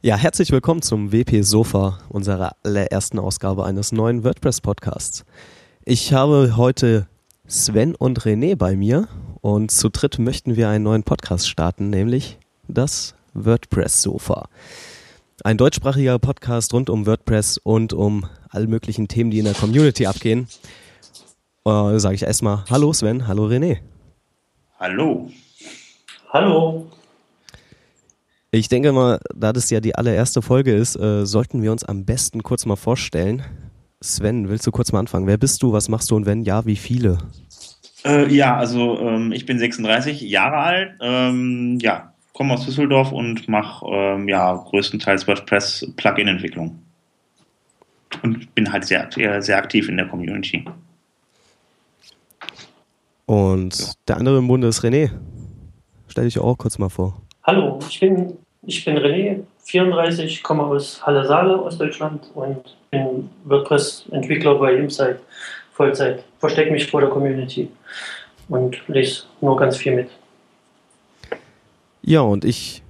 Ja, herzlich willkommen zum WP Sofa, unserer allerersten Ausgabe eines neuen WordPress-Podcasts. Ich habe heute Sven und René bei mir und zu dritt möchten wir einen neuen Podcast starten, nämlich das WordPress Sofa. Ein deutschsprachiger Podcast rund um WordPress und um alle möglichen Themen, die in der Community abgehen. Äh, Sage ich erstmal Hallo Sven, hallo René. Hallo. Hallo. Ich denke mal, da das ja die allererste Folge ist, äh, sollten wir uns am besten kurz mal vorstellen. Sven, willst du kurz mal anfangen? Wer bist du, was machst du und wenn ja, wie viele? Äh, ja, also ähm, ich bin 36 Jahre alt, ähm, ja, komme aus Düsseldorf und mache ähm, ja, größtenteils WordPress Plugin-Entwicklung. Und bin halt sehr, sehr aktiv in der Community. Und der andere im Bunde ist René. Stell dich auch kurz mal vor. Hallo, ich bin, ich bin René, 34, komme aus Halle-Saale, Ostdeutschland und bin WordPress-Entwickler bei Insight Vollzeit. Verstecke mich vor der Community und lese nur ganz viel mit. Ja, und ich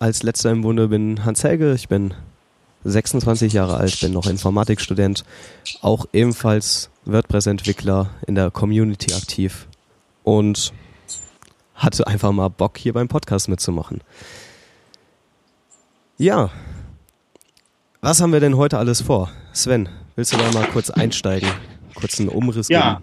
als letzter im Bunde bin Hans Helge. Ich bin 26 Jahre alt, bin noch Informatikstudent, auch ebenfalls WordPress-Entwickler in der Community aktiv und hatte einfach mal Bock, hier beim Podcast mitzumachen. Ja, was haben wir denn heute alles vor? Sven, willst du da mal kurz einsteigen? Kurz einen Umriss ja.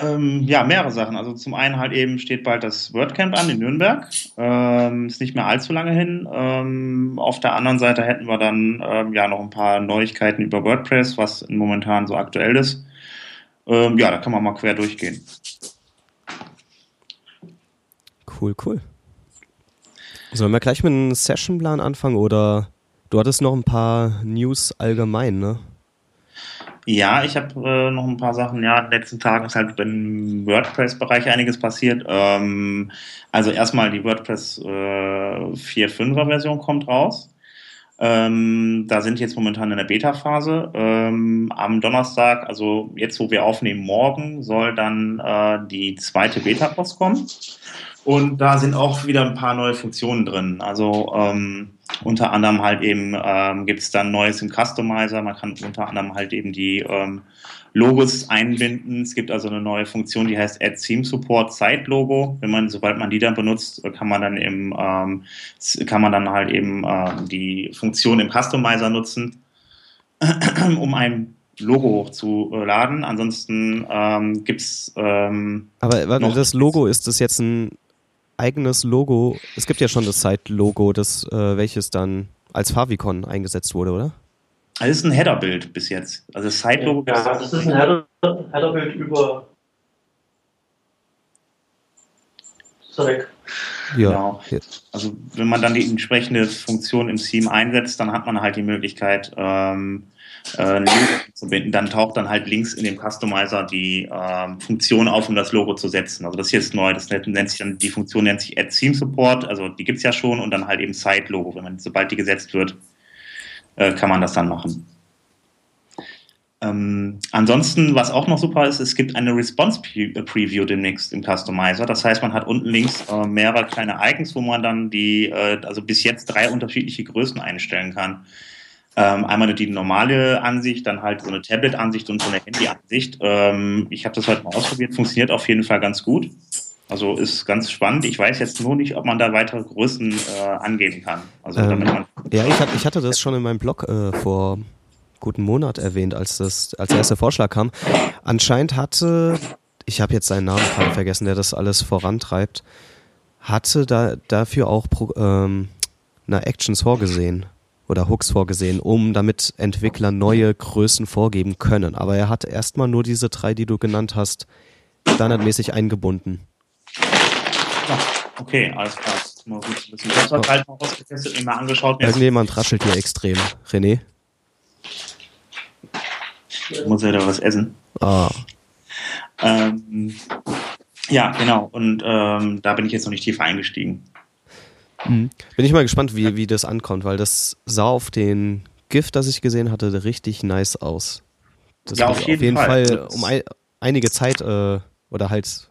Ähm, ja, mehrere Sachen. Also zum einen halt eben steht bald das WordCamp an in Nürnberg. Ähm, ist nicht mehr allzu lange hin. Ähm, auf der anderen Seite hätten wir dann ähm, ja noch ein paar Neuigkeiten über WordPress, was momentan so aktuell ist. Ähm, ja, da kann man mal quer durchgehen. Cool, cool. Sollen wir gleich mit einem Sessionplan anfangen oder du hattest noch ein paar News allgemein, ne? Ja, ich habe äh, noch ein paar Sachen. Ja, in den letzten Tagen ist halt im WordPress-Bereich einiges passiert. Ähm, also erstmal die WordPress äh, 4.5er Version kommt raus. Ähm, da sind jetzt momentan in der Beta-Phase. Ähm, am Donnerstag, also jetzt, wo wir aufnehmen, morgen, soll dann äh, die zweite Beta-Post kommen. Und da sind auch wieder ein paar neue Funktionen drin. Also ähm, unter anderem halt eben ähm, gibt es dann Neues im Customizer. Man kann unter anderem halt eben die ähm, Logos einbinden. Es gibt also eine neue Funktion, die heißt Add Theme Support Site Logo. Wenn man, sobald man die dann benutzt, kann man dann eben, ähm, kann man dann halt eben ähm, die Funktion im Customizer nutzen, um ein Logo hochzuladen. Ansonsten ähm, gibt es. Ähm, Aber warte, das Logo ist das jetzt ein eigenes Logo. Es gibt ja schon das Site-Logo, das äh, welches dann als Favicon eingesetzt wurde, oder? Das ist ein Header-Bild bis jetzt. Also das Site-Logo. Ja, das ist ein Header-Bild über. Sorry. Ja. Genau. Also wenn man dann die entsprechende Funktion im Theme einsetzt, dann hat man halt die Möglichkeit, ähm, äh, zu binden, dann taucht dann halt links in dem Customizer die ähm, Funktion auf, um das Logo zu setzen. Also das hier ist neu, das nennt sich dann, die Funktion nennt sich Add Theme Support, also die gibt es ja schon und dann halt eben Site Logo. Wenn man, sobald die gesetzt wird, äh, kann man das dann machen. Ähm, ansonsten, was auch noch super ist, es gibt eine Response Preview demnächst im Customizer. Das heißt, man hat unten links äh, mehrere kleine Icons, wo man dann die, äh, also bis jetzt drei unterschiedliche Größen einstellen kann. Ähm, einmal die normale Ansicht, dann halt so eine Tablet-Ansicht und so eine Handy-Ansicht. Ähm, ich habe das heute mal ausprobiert, funktioniert auf jeden Fall ganz gut. Also ist ganz spannend. Ich weiß jetzt nur nicht, ob man da weitere Größen äh, angeben kann. Also ähm, ja, ich, hat, ich, hatte das schon in meinem Blog äh, vor guten Monat erwähnt, als das als der erste Vorschlag kam. Anscheinend hatte, ich habe jetzt seinen Namen gerade vergessen, der das alles vorantreibt, hatte da dafür auch ähm, na, Actions vorgesehen oder Hooks vorgesehen, um damit Entwickler neue Größen vorgeben können. Aber er hat erstmal nur diese drei, die du genannt hast, standardmäßig eingebunden. Ja, okay, alles klar. Mal gut zu wissen. Ich habe halt mal ausgetestet, mir mal angeschaut. Irgendjemand raschelt hier extrem. René? Ich muss ja da was essen. Ah. Ähm, ja, genau. Und ähm, da bin ich jetzt noch nicht tiefer eingestiegen. Mhm. Bin ich mal gespannt, wie, wie das ankommt, weil das sah auf den Gift, das ich gesehen hatte, richtig nice aus. Das ja, auf jeden, auf jeden Fall. Fall. um ein, einige Zeit äh, oder halt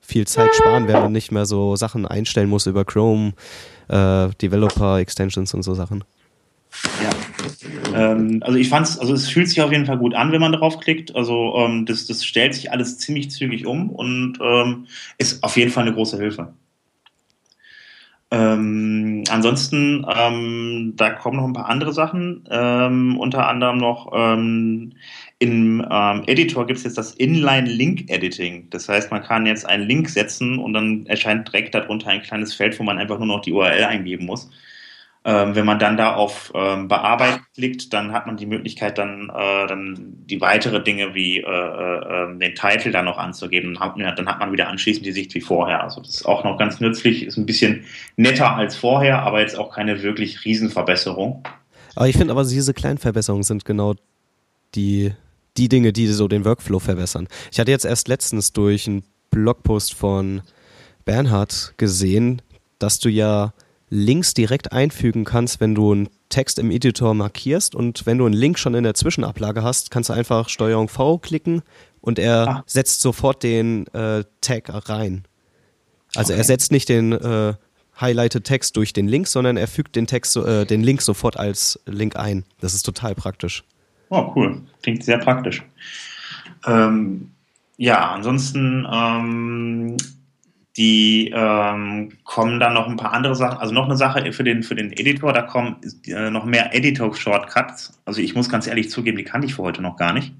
viel Zeit sparen, wenn man nicht mehr so Sachen einstellen muss über Chrome, äh, Developer Extensions und so Sachen. Ja. Ähm, also ich fand's, also es fühlt sich auf jeden Fall gut an, wenn man drauf klickt. Also ähm, das, das stellt sich alles ziemlich zügig um und ähm, ist auf jeden Fall eine große Hilfe. Ähm, ansonsten, ähm, da kommen noch ein paar andere Sachen. Ähm, unter anderem noch ähm, im ähm, Editor gibt es jetzt das Inline-Link-Editing. Das heißt, man kann jetzt einen Link setzen und dann erscheint direkt darunter ein kleines Feld, wo man einfach nur noch die URL eingeben muss. Ähm, wenn man dann da auf ähm, Bearbeiten klickt, dann hat man die Möglichkeit, dann, äh, dann die weitere Dinge wie äh, äh, ähm, den Titel dann noch anzugeben. Dann hat, dann hat man wieder anschließend die Sicht wie vorher. Also das ist auch noch ganz nützlich, ist ein bisschen netter als vorher, aber jetzt auch keine wirklich Riesenverbesserung. Aber ich finde aber diese kleinen Verbesserungen sind genau die, die Dinge, die so den Workflow verbessern. Ich hatte jetzt erst letztens durch einen Blogpost von Bernhard gesehen, dass du ja Links direkt einfügen kannst, wenn du einen Text im Editor markierst und wenn du einen Link schon in der Zwischenablage hast, kannst du einfach Steuerung V klicken und er ah. setzt sofort den äh, Tag rein. Also okay. er setzt nicht den äh, highlighted Text durch den Link, sondern er fügt den Text, äh, den Link sofort als Link ein. Das ist total praktisch. Oh, cool. Klingt sehr praktisch. Ähm, ja, ansonsten ähm, die ähm, kommen dann noch ein paar andere Sachen, also noch eine Sache für den, für den Editor, da kommen äh, noch mehr Editor-Shortcuts. Also ich muss ganz ehrlich zugeben, die kannte ich für heute noch gar nicht.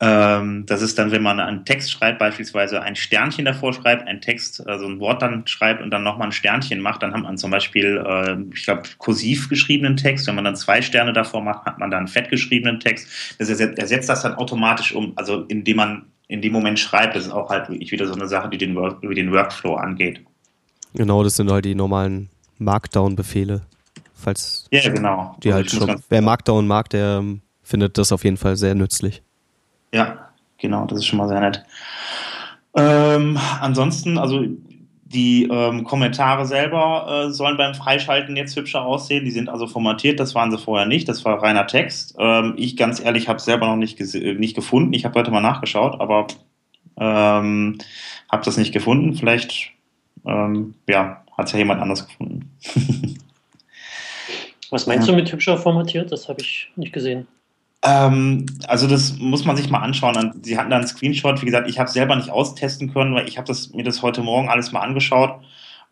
Ähm, das ist dann, wenn man einen Text schreibt, beispielsweise ein Sternchen davor schreibt, ein Text, also ein Wort dann schreibt und dann nochmal ein Sternchen macht, dann hat man zum Beispiel, äh, ich glaube, kursiv geschriebenen Text. Wenn man dann zwei Sterne davor macht, hat man dann fett geschriebenen Text. Das ersetzt, ersetzt das dann automatisch um, also indem man in dem Moment schreibt. Das ist auch halt wirklich wieder so eine Sache, die den, Work, wie den Workflow angeht. Genau, das sind halt die normalen Markdown-Befehle. Falls ja, genau. Die also halt schon, wer Markdown mag, der ähm, findet das auf jeden Fall sehr nützlich. Ja, genau, das ist schon mal sehr nett. Ähm, ansonsten, also die ähm, Kommentare selber äh, sollen beim Freischalten jetzt hübscher aussehen. Die sind also formatiert, das waren sie vorher nicht. Das war reiner Text. Ähm, ich ganz ehrlich habe es selber noch nicht, nicht gefunden. Ich habe heute mal nachgeschaut, aber ähm, habe das nicht gefunden. Vielleicht ähm, ja, hat es ja jemand anders gefunden. Was meinst ja. du mit hübscher formatiert? Das habe ich nicht gesehen. Ähm, also das muss man sich mal anschauen. Sie hatten da einen Screenshot. Wie gesagt, ich habe selber nicht austesten können, weil ich habe das, mir das heute Morgen alles mal angeschaut.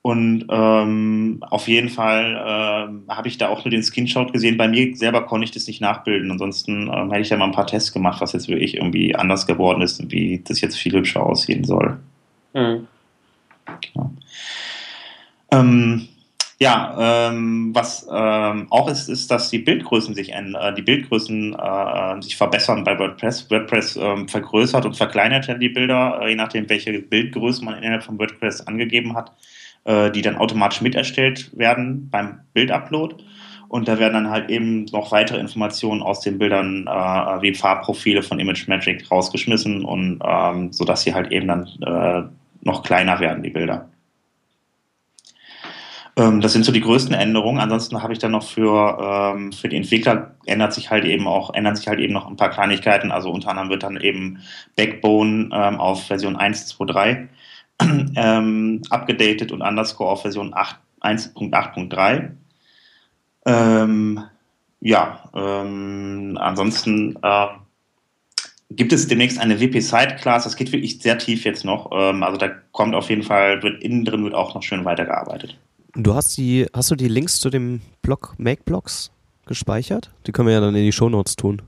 Und ähm, auf jeden Fall äh, habe ich da auch nur den Screenshot gesehen. Bei mir selber konnte ich das nicht nachbilden. Ansonsten ähm, hätte ich da mal ein paar Tests gemacht, was jetzt wirklich irgendwie anders geworden ist und wie das jetzt viel hübscher aussehen soll. Mhm. Genau. Ähm, ja, ähm, was ähm, auch ist, ist, dass die Bildgrößen sich ändern, äh, die Bildgrößen äh, sich verbessern bei WordPress. WordPress ähm, vergrößert und verkleinert ja die Bilder, äh, je nachdem, welche Bildgröße man innerhalb von WordPress angegeben hat, äh, die dann automatisch miterstellt werden beim Bildupload. Und da werden dann halt eben noch weitere Informationen aus den Bildern äh, wie Farbprofile von ImageMagick rausgeschmissen und ähm, sodass sie halt eben dann äh, noch kleiner werden, die Bilder. Ähm, das sind so die größten Änderungen. Ansonsten habe ich dann noch für, ähm, für die Entwickler ändert sich halt eben auch, ändern sich halt eben noch ein paar Kleinigkeiten. Also unter anderem wird dann eben Backbone ähm, auf Version 1.2.3 ähm, abgedatet und Underscore auf Version 1.8.3. Ähm, ja, ähm, ansonsten äh, gibt es demnächst eine WP-Side-Class. Das geht wirklich sehr tief jetzt noch. Ähm, also da kommt auf jeden Fall, wird innen drin wird auch noch schön weitergearbeitet. Du hast die, hast du die Links zu dem Blog Make-Blogs gespeichert? Die können wir ja dann in die Shownotes tun.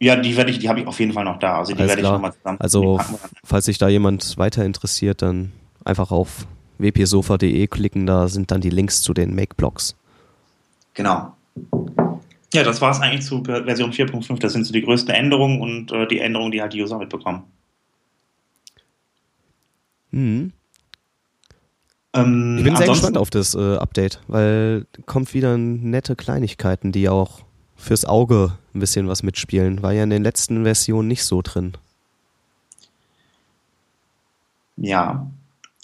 Ja, die werde ich, die habe ich auf jeden Fall noch da. Also die Alles werde klar. ich nochmal zusammen. Also falls sich da jemand weiter interessiert, dann einfach auf wpsofa.de klicken, da sind dann die Links zu den Make-Blogs. Genau. Ja, das war es eigentlich zu Version 4.5. Das sind so die größten Änderungen und äh, die Änderungen, die halt die User mitbekommen. Mhm. Ähm, ich bin sehr gespannt auf das äh, Update, weil kommt wieder nette Kleinigkeiten, die auch fürs Auge ein bisschen was mitspielen. War ja in den letzten Versionen nicht so drin. Ja.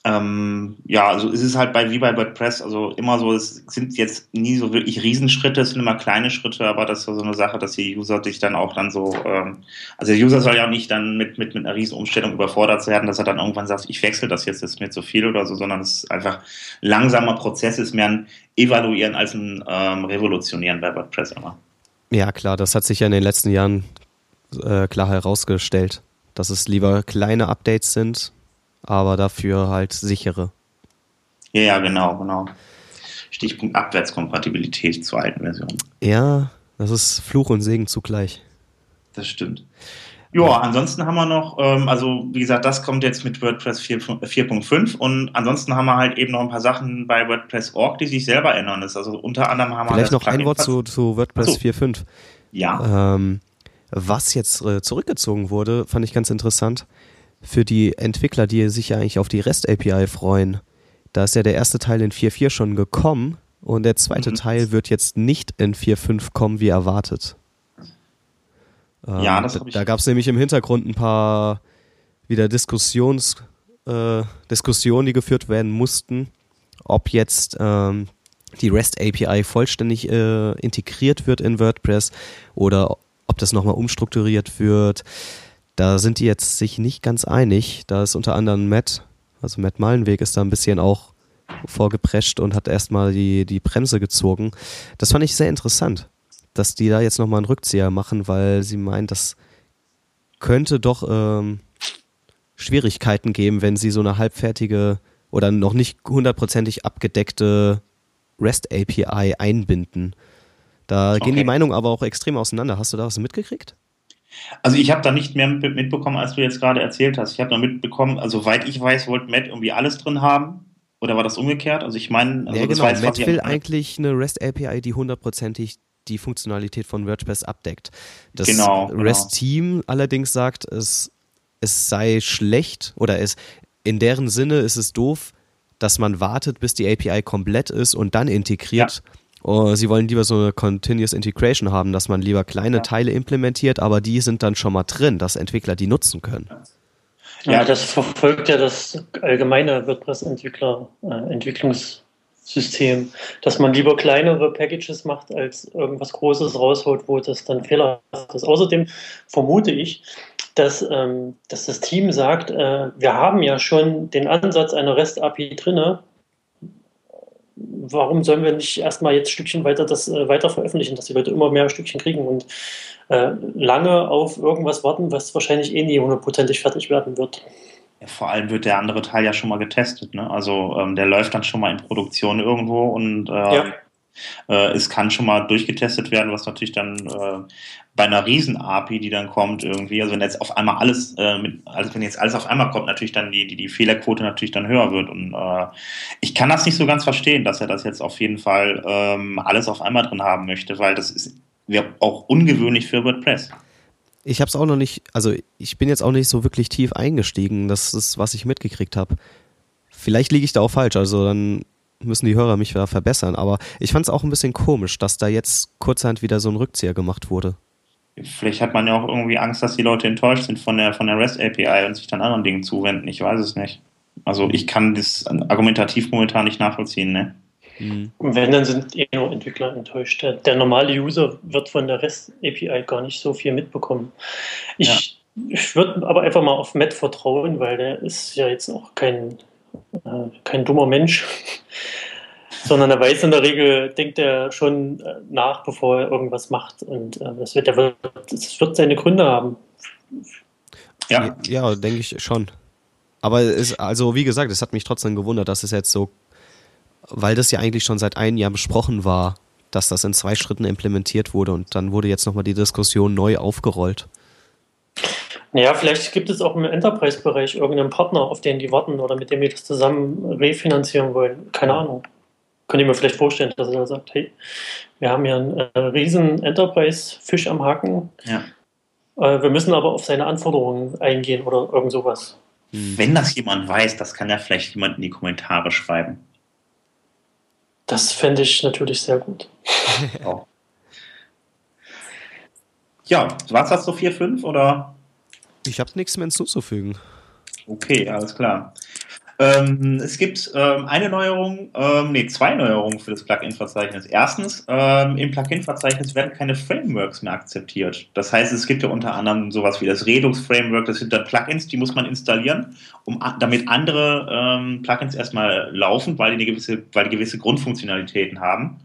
Ähm, ja, also es ist halt bei wie bei WordPress, also immer so, es sind jetzt nie so wirklich Riesenschritte, es sind immer kleine Schritte, aber das ist so eine Sache, dass die User sich dann auch dann so, ähm, also der User soll ja auch nicht dann mit, mit, mit einer Riesenumstellung überfordert werden, dass er dann irgendwann sagt, ich wechsle das jetzt, das ist mir zu viel oder so, sondern es ist einfach langsamer Prozess, ist mehr ein Evaluieren als ein ähm, Revolutionieren bei WordPress immer. Ja, klar, das hat sich ja in den letzten Jahren äh, klar herausgestellt, dass es lieber kleine Updates sind, aber dafür halt sichere. Ja, ja, genau, genau. Stichpunkt Abwärtskompatibilität zur alten Version. Ja, das ist Fluch und Segen zugleich. Das stimmt. Ja, ansonsten haben wir noch, ähm, also wie gesagt, das kommt jetzt mit WordPress 4.5 und ansonsten haben wir halt eben noch ein paar Sachen bei WordPress.org, die sich selber ändern. Das also unter anderem haben wir. Vielleicht noch ein Wort zu, zu WordPress so. 4.5. Ja. Ähm, was jetzt äh, zurückgezogen wurde, fand ich ganz interessant für die Entwickler, die sich ja eigentlich auf die REST-API freuen. Da ist ja der erste Teil in 4.4 schon gekommen und der zweite mhm. Teil wird jetzt nicht in 4.5 kommen, wie erwartet. Ja, ähm, das habe ich. Da gab es nämlich im Hintergrund ein paar wieder Diskussions, äh, Diskussionen, die geführt werden mussten, ob jetzt ähm, die REST API vollständig äh, integriert wird in WordPress oder ob das nochmal umstrukturiert wird. Da sind die jetzt sich nicht ganz einig. Da ist unter anderem Matt, also Matt Malenweg ist da ein bisschen auch vorgeprescht und hat erstmal die, die Bremse gezogen. Das fand ich sehr interessant, dass die da jetzt nochmal einen Rückzieher machen, weil sie meint, das könnte doch ähm, Schwierigkeiten geben, wenn sie so eine halbfertige oder noch nicht hundertprozentig abgedeckte REST-API einbinden. Da okay. gehen die Meinungen aber auch extrem auseinander. Hast du da was mitgekriegt? Also ich habe da nicht mehr mitbekommen, als du jetzt gerade erzählt hast. Ich habe da mitbekommen, also soweit ich weiß, wollte Matt irgendwie alles drin haben. Oder war das umgekehrt? Also ich meine, also ja, genau. Matt will eigentlich eine REST API, die hundertprozentig die Funktionalität von WordPress abdeckt. Das genau, genau. REST-Team allerdings sagt, es, es sei schlecht oder es in deren Sinne ist es doof, dass man wartet, bis die API komplett ist und dann integriert. Ja. Oh, sie wollen lieber so eine Continuous Integration haben, dass man lieber kleine ja. Teile implementiert, aber die sind dann schon mal drin, dass Entwickler die nutzen können. Ja, das verfolgt ja das allgemeine WordPress-Entwickler-Entwicklungssystem, dass man lieber kleinere Packages macht, als irgendwas Großes rausholt, wo das dann fehlerhaft ist. Außerdem vermute ich, dass, ähm, dass das Team sagt, äh, wir haben ja schon den Ansatz einer REST-API drinne, warum sollen wir nicht erstmal jetzt Stückchen weiter das äh, weiter veröffentlichen, dass die Leute immer mehr Stückchen kriegen und äh, lange auf irgendwas warten, was wahrscheinlich eh nie hundertprozentig fertig werden wird. Ja, vor allem wird der andere Teil ja schon mal getestet, ne? Also ähm, der läuft dann schon mal in Produktion irgendwo und äh, ja. Äh, es kann schon mal durchgetestet werden, was natürlich dann äh, bei einer Riesen-API, die dann kommt irgendwie, also wenn jetzt auf einmal alles, äh, mit, also wenn jetzt alles auf einmal kommt, natürlich dann die, die, die Fehlerquote natürlich dann höher wird. Und äh, ich kann das nicht so ganz verstehen, dass er das jetzt auf jeden Fall ähm, alles auf einmal drin haben möchte, weil das ist auch ungewöhnlich für WordPress. Ich habe es auch noch nicht, also ich bin jetzt auch nicht so wirklich tief eingestiegen. Das ist, was ich mitgekriegt habe. Vielleicht liege ich da auch falsch, also dann müssen die Hörer mich da verbessern. Aber ich fand es auch ein bisschen komisch, dass da jetzt kurzerhand wieder so ein Rückzieher gemacht wurde. Vielleicht hat man ja auch irgendwie Angst, dass die Leute enttäuscht sind von der, von der REST API und sich dann anderen Dingen zuwenden. Ich weiß es nicht. Also ich kann das argumentativ momentan nicht nachvollziehen. Ne? Mhm. Wenn, dann sind eh nur Entwickler enttäuscht. Der, der, normale User wird von der REST API gar nicht so viel mitbekommen. Ich, ja. ich würde aber einfach mal auf Matt vertrauen, weil der ist ja jetzt auch kein, äh, kein dummer Mensch sondern er weiß in der Regel, denkt er schon äh, nach, bevor er irgendwas macht. Und äh, das, wird, der wird, das wird seine Gründe haben. Ja, ja denke ich schon. Aber es, also wie gesagt, es hat mich trotzdem gewundert, dass es jetzt so, weil das ja eigentlich schon seit einem Jahr besprochen war, dass das in zwei Schritten implementiert wurde und dann wurde jetzt nochmal die Diskussion neu aufgerollt. Ja, vielleicht gibt es auch im Enterprise-Bereich irgendeinen Partner, auf den die warten oder mit dem die das zusammen refinanzieren wollen. Keine Ahnung könnte ich mir vielleicht vorstellen, dass er da sagt, hey, wir haben hier einen äh, riesen Enterprise-Fisch am Haken. Ja. Äh, wir müssen aber auf seine Anforderungen eingehen oder irgend sowas. Hm. Wenn das jemand weiß, das kann ja vielleicht jemand in die Kommentare schreiben. Das fände ich natürlich sehr gut. oh. Ja, war es das so 4, 5 oder? Ich habe nichts mehr hinzuzufügen. Okay, alles klar. Ähm, es gibt ähm, eine Neuerung, ähm, nee, zwei Neuerungen für das Plugin-Verzeichnis. Erstens, ähm, im Plugin-Verzeichnis werden keine Frameworks mehr akzeptiert. Das heißt, es gibt ja unter anderem sowas wie das Redux-Framework, das sind dann Plugins, die muss man installieren, um, damit andere ähm, Plugins erstmal laufen, weil die, eine gewisse, weil die gewisse Grundfunktionalitäten haben.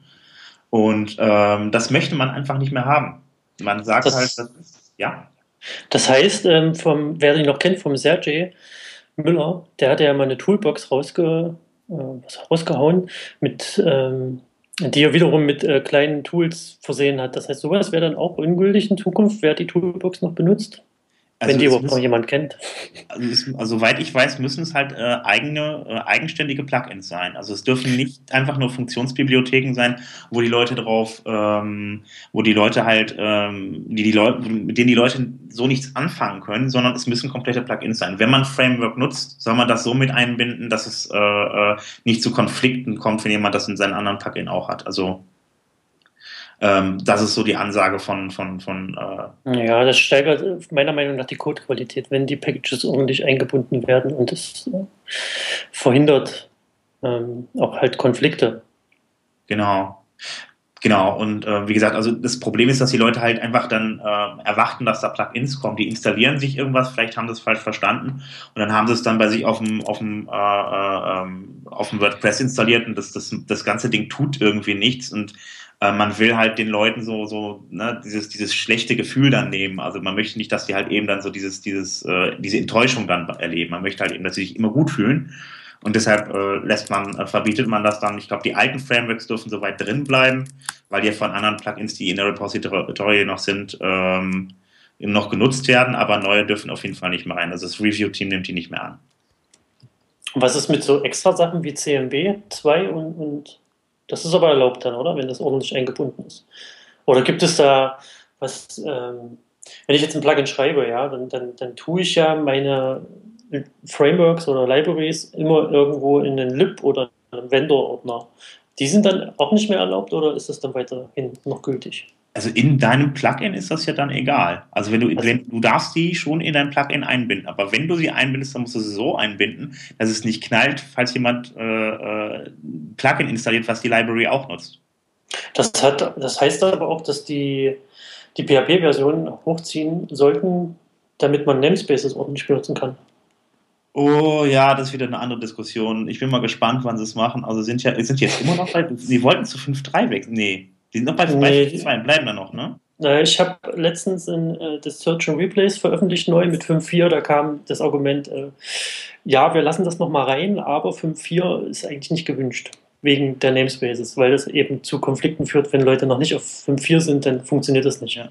Und ähm, das möchte man einfach nicht mehr haben. Man sagt das, halt, das, ja. Das heißt, ähm, vom, wer ihn noch kennt, vom Sergej, Müller, der hatte ja mal eine Toolbox rausge, äh, rausgehauen, mit, ähm, die er wiederum mit äh, kleinen Tools versehen hat. Das heißt, sowas wäre dann auch ungültig in Zukunft, wer die Toolbox noch benutzt. Also Wenn die überhaupt noch jemand kennt. Also, es, also, soweit ich weiß, müssen es halt äh, eigene, äh, eigenständige Plugins sein. Also es dürfen nicht einfach nur Funktionsbibliotheken sein, wo die Leute drauf, ähm, wo die Leute halt, ähm, die, die Leute, mit denen die Leute so nichts anfangen können, sondern es müssen komplette Plugins sein. Wenn man Framework nutzt, soll man das so mit einbinden, dass es äh, äh nicht zu Konflikten kommt, wenn jemand das in seinen anderen Plugin auch hat. Also ähm, das ist so die Ansage von. von, von äh ja, das steigert meiner Meinung nach die Codequalität, wenn die Packages ordentlich eingebunden werden und es äh, verhindert ähm, auch halt Konflikte. Genau. Genau, und äh, wie gesagt, also das Problem ist, dass die Leute halt einfach dann äh, erwarten, dass da Plugins kommen. Die installieren sich irgendwas, vielleicht haben sie es falsch verstanden und dann haben sie es dann bei sich auf dem, auf dem, äh, äh, ähm, auf dem WordPress installiert und das, das, das ganze Ding tut irgendwie nichts und äh, man will halt den Leuten so, so ne, dieses, dieses schlechte Gefühl dann nehmen. Also man möchte nicht, dass die halt eben dann so dieses, dieses, äh, diese Enttäuschung dann erleben. Man möchte halt eben, dass sie sich immer gut fühlen. Und deshalb äh, lässt man, äh, verbietet man das dann. Ich glaube, die alten Frameworks dürfen soweit drin bleiben, weil die von anderen Plugins, die in der Repository noch sind, ähm, noch genutzt werden, aber neue dürfen auf jeden Fall nicht mehr rein. Also das Review-Team nimmt die nicht mehr an. Was ist mit so extra Sachen wie CMB 2 und, und das ist aber erlaubt dann, oder? Wenn das ordentlich eingebunden ist. Oder gibt es da was, ähm, wenn ich jetzt ein Plugin schreibe, ja, dann, dann, dann tue ich ja meine Frameworks oder Libraries immer irgendwo in einen Lib oder einen Vendor-Ordner. Die sind dann auch nicht mehr erlaubt oder ist das dann weiterhin noch gültig? Also in deinem Plugin ist das ja dann egal. Also wenn du, also, wenn, du darfst die schon in dein Plugin einbinden, aber wenn du sie einbindest, dann musst du sie so einbinden, dass es nicht knallt, falls jemand äh, äh, Plugin installiert, was die Library auch nutzt. Das, hat, das heißt aber auch, dass die, die PHP-Version hochziehen sollten, damit man Namespaces ordentlich benutzen kann. Oh ja, das ist wieder eine andere Diskussion. Ich bin mal gespannt, wann sie es machen. Also sind ja sind jetzt immer noch bei. Sie wollten zu 5.3 weg. Nee, die sind noch bei, nee. 5.2, bleiben da noch, ne? Ich habe letztens in, äh, das Search and Replays veröffentlicht neu mit 5.4. Da kam das Argument, äh, ja, wir lassen das nochmal rein, aber 5.4 ist eigentlich nicht gewünscht wegen der Namespaces, weil das eben zu Konflikten führt, wenn Leute noch nicht auf 5.4 sind, dann funktioniert das nicht. Ja.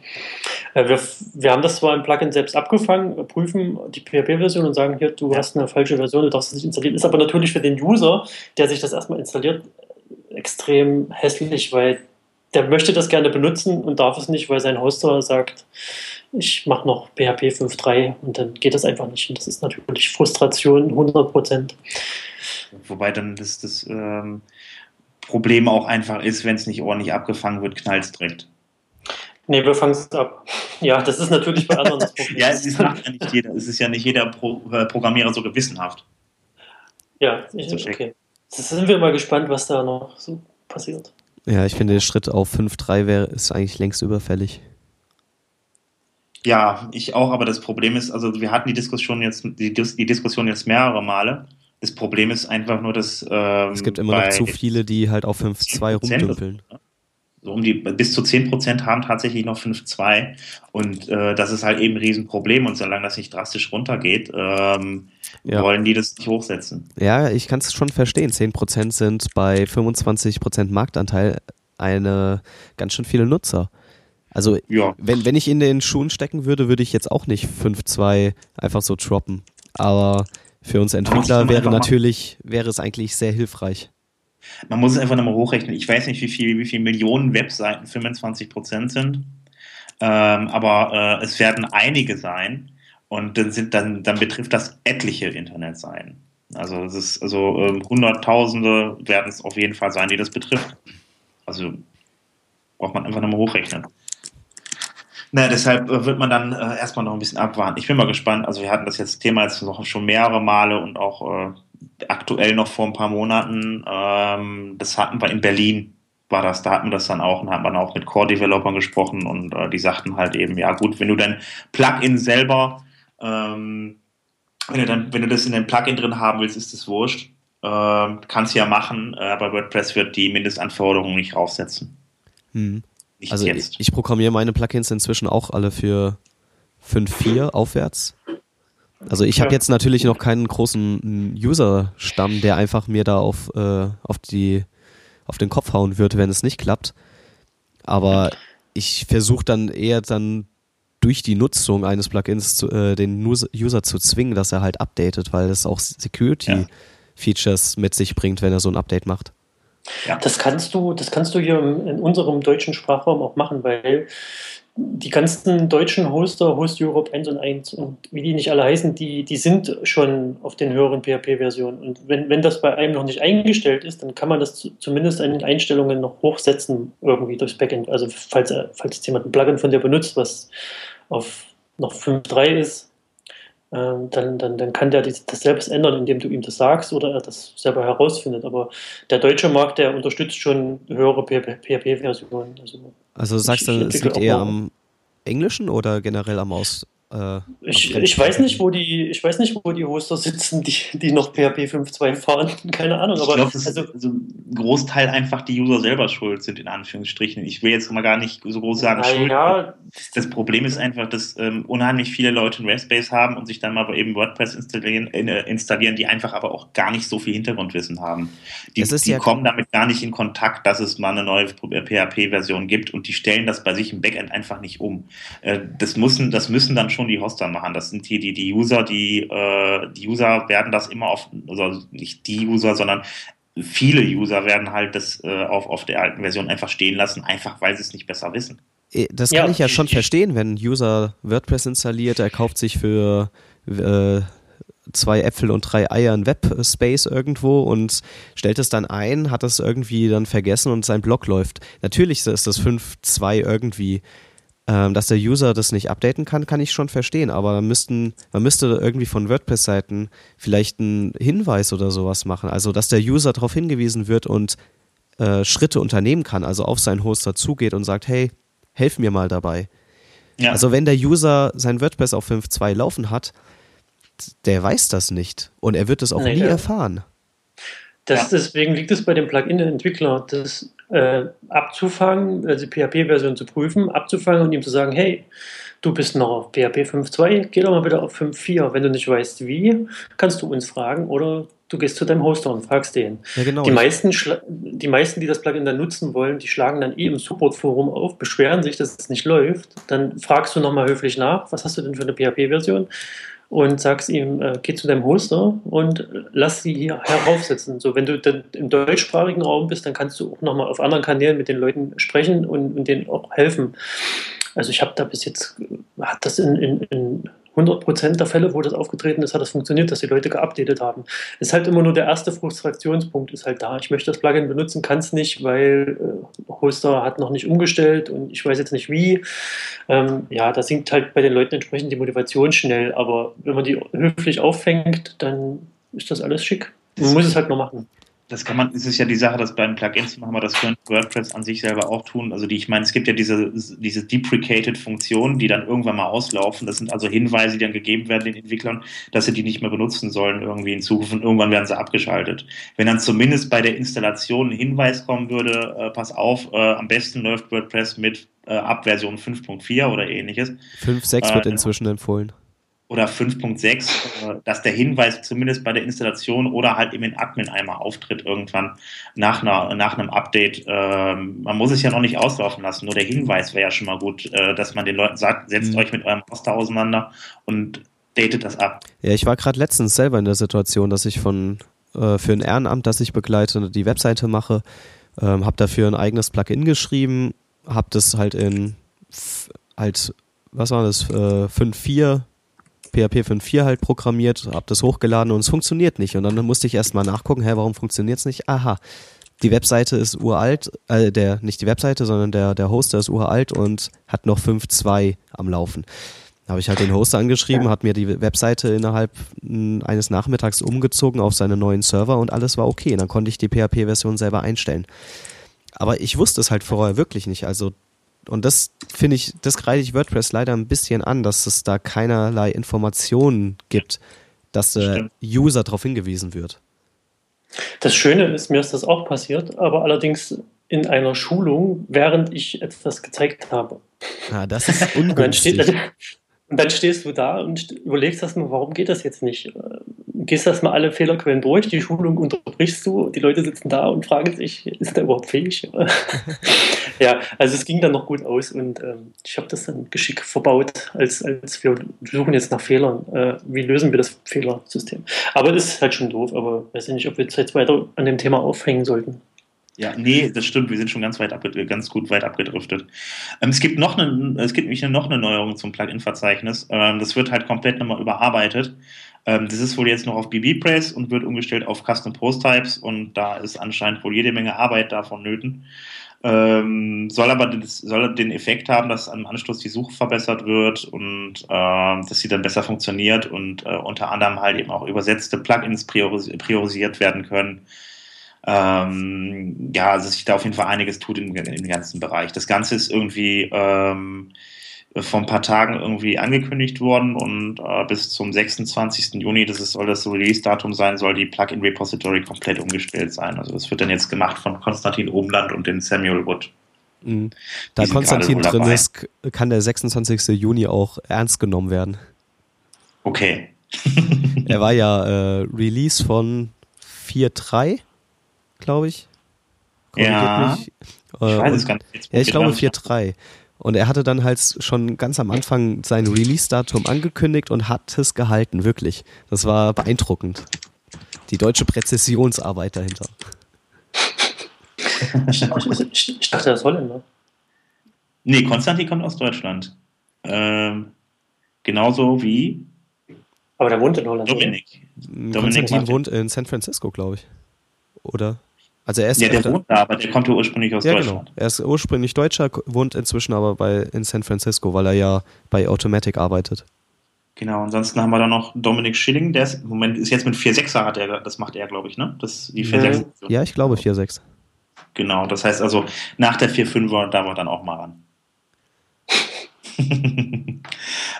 Äh, wir, wir haben das zwar im Plugin selbst abgefangen, prüfen die PHP-Version und sagen hier, du ja. hast eine falsche Version, du darfst es nicht installieren. Ist aber natürlich für den User, der sich das erstmal installiert, extrem hässlich, weil der möchte das gerne benutzen und darf es nicht, weil sein Hoster sagt, ich mache noch PHP 5.3 und dann geht das einfach nicht. Und das ist natürlich Frustration 100 Prozent. Wobei dann das, das ähm, Problem auch einfach ist, wenn es nicht ordentlich abgefangen wird, knallt es direkt. Nee, wir fangen es ab. Ja, das ist natürlich bei anderen das Problem. ja, es ist, ja nicht jeder, es ist ja nicht jeder Pro, äh, Programmierer so gewissenhaft. Ja, ich, okay. Jetzt sind wir mal gespannt, was da noch so passiert. Ja, ich finde, der Schritt auf 5.3 wäre ist eigentlich längst überfällig. Ja, ich auch, aber das Problem ist, also wir hatten die Diskussion jetzt, die, die Diskussion jetzt mehrere Male. Das Problem ist einfach nur, dass ähm, es gibt immer noch zu viele, die halt auf 5.2 rumdümpeln. So um die bis zu 10% haben tatsächlich noch 5.2 und äh, das ist halt eben ein Riesenproblem und solange das nicht drastisch runtergeht, ähm, ja. wollen die das nicht hochsetzen. Ja, ich kann es schon verstehen. 10% sind bei 25% Marktanteil eine ganz schön viele Nutzer. Also ja. wenn, wenn ich in den Schuhen stecken würde, würde ich jetzt auch nicht 5.2 einfach so droppen. Aber für uns Entwickler wäre natürlich, wäre es eigentlich sehr hilfreich. Man muss es einfach nochmal hochrechnen. Ich weiß nicht, wie viel, wie viel Millionen Webseiten 25 Prozent sind, ähm, aber äh, es werden einige sein und dann sind dann, dann betrifft das etliche Internetseiten. Also es ist also ähm, Hunderttausende werden es auf jeden Fall sein, die das betrifft. Also braucht man einfach nochmal hochrechnen. Na, deshalb äh, wird man dann äh, erstmal noch ein bisschen abwarten. Ich bin mal gespannt. Also wir hatten das jetzt Thema jetzt noch schon mehrere Male und auch äh, aktuell noch vor ein paar Monaten, ähm, das hatten wir in Berlin, war das, da hatten wir das dann auch und hat man auch mit Core-Developern gesprochen und äh, die sagten halt eben, ja gut, wenn du dein Plugin selber, ähm, wenn du dann, wenn du das in dein Plugin drin haben willst, ist das wurscht. Ähm, kannst ja machen, äh, aber WordPress wird die Mindestanforderungen nicht aufsetzen. Hm. Nicht also jetzt. Ich, ich programmiere meine Plugins inzwischen auch alle für 5.4 aufwärts. Also ich habe jetzt natürlich noch keinen großen User-Stamm, der einfach mir da auf, äh, auf, die, auf den Kopf hauen wird, wenn es nicht klappt. Aber ich versuche dann eher dann durch die Nutzung eines Plugins zu, äh, den User zu zwingen, dass er halt updatet, weil das auch Security-Features ja. mit sich bringt, wenn er so ein Update macht. Ja. Das kannst du, das kannst du hier in unserem deutschen Sprachraum auch machen, weil die ganzen deutschen Hoster, Host Europe 1 und 1 und wie die nicht alle heißen, die, die sind schon auf den höheren PHP-Versionen. Und wenn, wenn das bei einem noch nicht eingestellt ist, dann kann man das zumindest an den Einstellungen noch hochsetzen, irgendwie durchs Backend. Also falls, falls jetzt jemand ein Plugin von dir benutzt, was auf noch 5.3 ist, ähm, dann, dann, dann kann der das selbst ändern, indem du ihm das sagst oder er das selber herausfindet. Aber der deutsche Markt, der unterstützt schon höhere PHP-Versionen. Also, also sagst du, es liegt eher am Englischen oder generell am Aus, äh, ich, ich, weiß nicht, wo die, ich weiß nicht, wo die Hoster sitzen, die, die noch PHP 5.2 fahren. Keine Ahnung. Aber ich glaube, also, also ein Großteil einfach die User selber schuld sind, in Anführungsstrichen. Ich will jetzt mal gar nicht so groß sagen, schuld. Ja. Das Problem ist einfach, dass ähm, unheimlich viele Leute ein REST-Base haben und sich dann mal eben WordPress installieren, äh, installieren, die einfach aber auch gar nicht so viel Hintergrundwissen haben. Die, die ja kommen damit gar nicht in Kontakt, dass es mal eine neue PHP-Version gibt und die stellen das bei sich im Backend einfach nicht um. Äh, das, müssen, das müssen dann schon schon die Hoster machen. Das sind hier die, die User, die, äh, die User werden das immer auf, also nicht die User, sondern viele User werden halt das äh, auf, auf der alten Version einfach stehen lassen, einfach weil sie es nicht besser wissen. Äh, das kann ja, ich ja schon verstehen, wenn ein User WordPress installiert, er kauft sich für äh, zwei Äpfel und drei Eier ein Webspace irgendwo und stellt es dann ein, hat es irgendwie dann vergessen und sein Blog läuft. Natürlich ist das 5.2 irgendwie ähm, dass der User das nicht updaten kann, kann ich schon verstehen, aber müssten, man müsste irgendwie von WordPress-Seiten vielleicht einen Hinweis oder sowas machen, also dass der User darauf hingewiesen wird und äh, Schritte unternehmen kann, also auf seinen Hoster zugeht und sagt, hey, helf mir mal dabei. Ja. Also wenn der User sein WordPress auf 5.2 laufen hat, der weiß das nicht und er wird es auch nee, nie ja. erfahren. Das, ja. Deswegen liegt es bei dem Plugin-Entwickler, das äh, abzufangen, also die PHP-Version zu prüfen, abzufangen und ihm zu sagen, hey, du bist noch auf PHP 5.2, geh doch mal wieder auf 5.4. Wenn du nicht weißt, wie, kannst du uns fragen oder du gehst zu deinem Hoster und fragst den. Ja, genau. die, meisten, die meisten, die das Plugin dann nutzen wollen, die schlagen dann eh im Support-Forum auf, beschweren sich, dass es nicht läuft. Dann fragst du nochmal höflich nach, was hast du denn für eine PHP-Version? Und sagst ihm, äh, geh zu deinem Hoster und lass sie hier heraufsetzen. So, wenn du dann im deutschsprachigen Raum bist, dann kannst du auch nochmal auf anderen Kanälen mit den Leuten sprechen und, und denen auch helfen. Also ich habe da bis jetzt, hat das in, in, in 100% der Fälle, wo das aufgetreten ist, hat das funktioniert, dass die Leute geupdatet haben. Ist halt immer nur der erste Frustrationspunkt, ist halt da. Ich möchte das Plugin benutzen, kann es nicht, weil äh, Hoster hat noch nicht umgestellt und ich weiß jetzt nicht wie. Ähm, ja, da sinkt halt bei den Leuten entsprechend die Motivation schnell, aber wenn man die höflich auffängt, dann ist das alles schick. Man muss es halt nur machen das kann man, es ist ja die Sache, dass bei den Plugins machen wir das können WordPress an sich selber auch tun. Also die, ich meine, es gibt ja diese, diese deprecated Funktionen, die dann irgendwann mal auslaufen. Das sind also Hinweise, die dann gegeben werden den Entwicklern, dass sie die nicht mehr benutzen sollen irgendwie in Zukunft und irgendwann werden sie abgeschaltet. Wenn dann zumindest bei der Installation ein Hinweis kommen würde, äh, pass auf, äh, am besten läuft WordPress mit äh, ab Version 5.4 oder ähnliches. 5.6 wird äh, inzwischen empfohlen oder 5.6, äh, dass der Hinweis zumindest bei der Installation oder halt eben in Admin einmal auftritt irgendwann nach, einer, nach einem Update. Ähm, man muss es ja noch nicht auslaufen lassen, nur der Hinweis wäre ja schon mal gut, äh, dass man den Leuten sagt, setzt mhm. euch mit eurem Poster auseinander und datet das ab. Ja, ich war gerade letztens selber in der Situation, dass ich von äh, für ein Ehrenamt, das ich begleite, die Webseite mache, ähm, habe dafür ein eigenes Plugin geschrieben, habe das halt in halt was war das, äh, 5.4 PHP 5.4 halt programmiert, habe das hochgeladen und es funktioniert nicht. Und dann musste ich erstmal nachgucken, hä, warum funktioniert es nicht? Aha, die Webseite ist uralt, äh, der, nicht die Webseite, sondern der, der Hoster ist uralt und hat noch 5.2 am Laufen. Da habe ich halt den Hoster angeschrieben, ja. hat mir die Webseite innerhalb eines Nachmittags umgezogen auf seine neuen Server und alles war okay. Dann konnte ich die PHP-Version selber einstellen. Aber ich wusste es halt vorher wirklich nicht. Also, und das finde ich, das kreide ich WordPress leider ein bisschen an, dass es da keinerlei Informationen gibt, dass der User darauf hingewiesen wird. Das Schöne ist, mir ist das auch passiert, aber allerdings in einer Schulung, während ich etwas gezeigt habe. Ah, das ist ungünstig. Und dann stehst du da und überlegst erstmal, warum geht das jetzt nicht? Gehst erstmal alle Fehlerquellen durch, die Schulung unterbrichst du, die Leute sitzen da und fragen sich, ist der überhaupt fähig? ja, also es ging dann noch gut aus und ähm, ich habe das dann geschickt verbaut, als, als wir suchen jetzt nach Fehlern. Äh, wie lösen wir das Fehlersystem? Aber das ist halt schon doof, aber weiß ich nicht, ob wir jetzt weiter an dem Thema aufhängen sollten. Ja, nee, das stimmt. Wir sind schon ganz weit ganz gut weit abgedriftet. Ähm, es gibt noch eine, es gibt nämlich noch eine Neuerung zum Plugin-Verzeichnis. Ähm, das wird halt komplett nochmal überarbeitet. Ähm, das ist wohl jetzt noch auf BB-Press und wird umgestellt auf Custom Post Types und da ist anscheinend wohl jede Menge Arbeit davon nöten. Ähm, soll aber das, soll den Effekt haben, dass am Anschluss die Suche verbessert wird und äh, dass sie dann besser funktioniert und äh, unter anderem halt eben auch übersetzte Plugins prioris priorisiert werden können ähm, ja, also sich da auf jeden Fall einiges tut im, im ganzen Bereich. Das Ganze ist irgendwie ähm, vor ein paar Tagen irgendwie angekündigt worden und äh, bis zum 26. Juni, das ist, soll das Release-Datum sein, soll die Plugin-Repository komplett umgestellt sein. Also das wird dann jetzt gemacht von Konstantin Obenland und dem Samuel Wood. Mhm. Da Konstantin drin ist, kann der 26. Juni auch ernst genommen werden. Okay. er war ja äh, Release von 4.3 glaube ich. Ja. Mich. Ich weiß es gar nicht. Ja, ich glaube 4.3. Und er hatte dann halt schon ganz am Anfang sein Release-Datum angekündigt und hat es gehalten, wirklich. Das war beeindruckend. Die deutsche Präzisionsarbeit dahinter. Ich, dachte, er ist Holländer. Nee, Konstantin kommt aus Deutschland. Ähm, genauso wie. Aber der wohnt in Holland. Dominik. Dominik Konstantin wohnt in San Francisco, glaube ich. Oder? Also er ist ja, der öfter, wohnt da, aber der kommt ja ursprünglich aus ja, genau. Deutschland. Genau. Er ist ursprünglich Deutscher, wohnt inzwischen aber bei, in San Francisco, weil er ja bei Automatic arbeitet. Genau, ansonsten haben wir da noch Dominik Schilling, der ist, im Moment ist jetzt mit 4.6er, hat er, das macht er, glaube ich, ne? Das, die 4.6. Ja, ich glaube 4.6. Genau, das heißt also, nach der 4.5er, da war dann auch mal ran.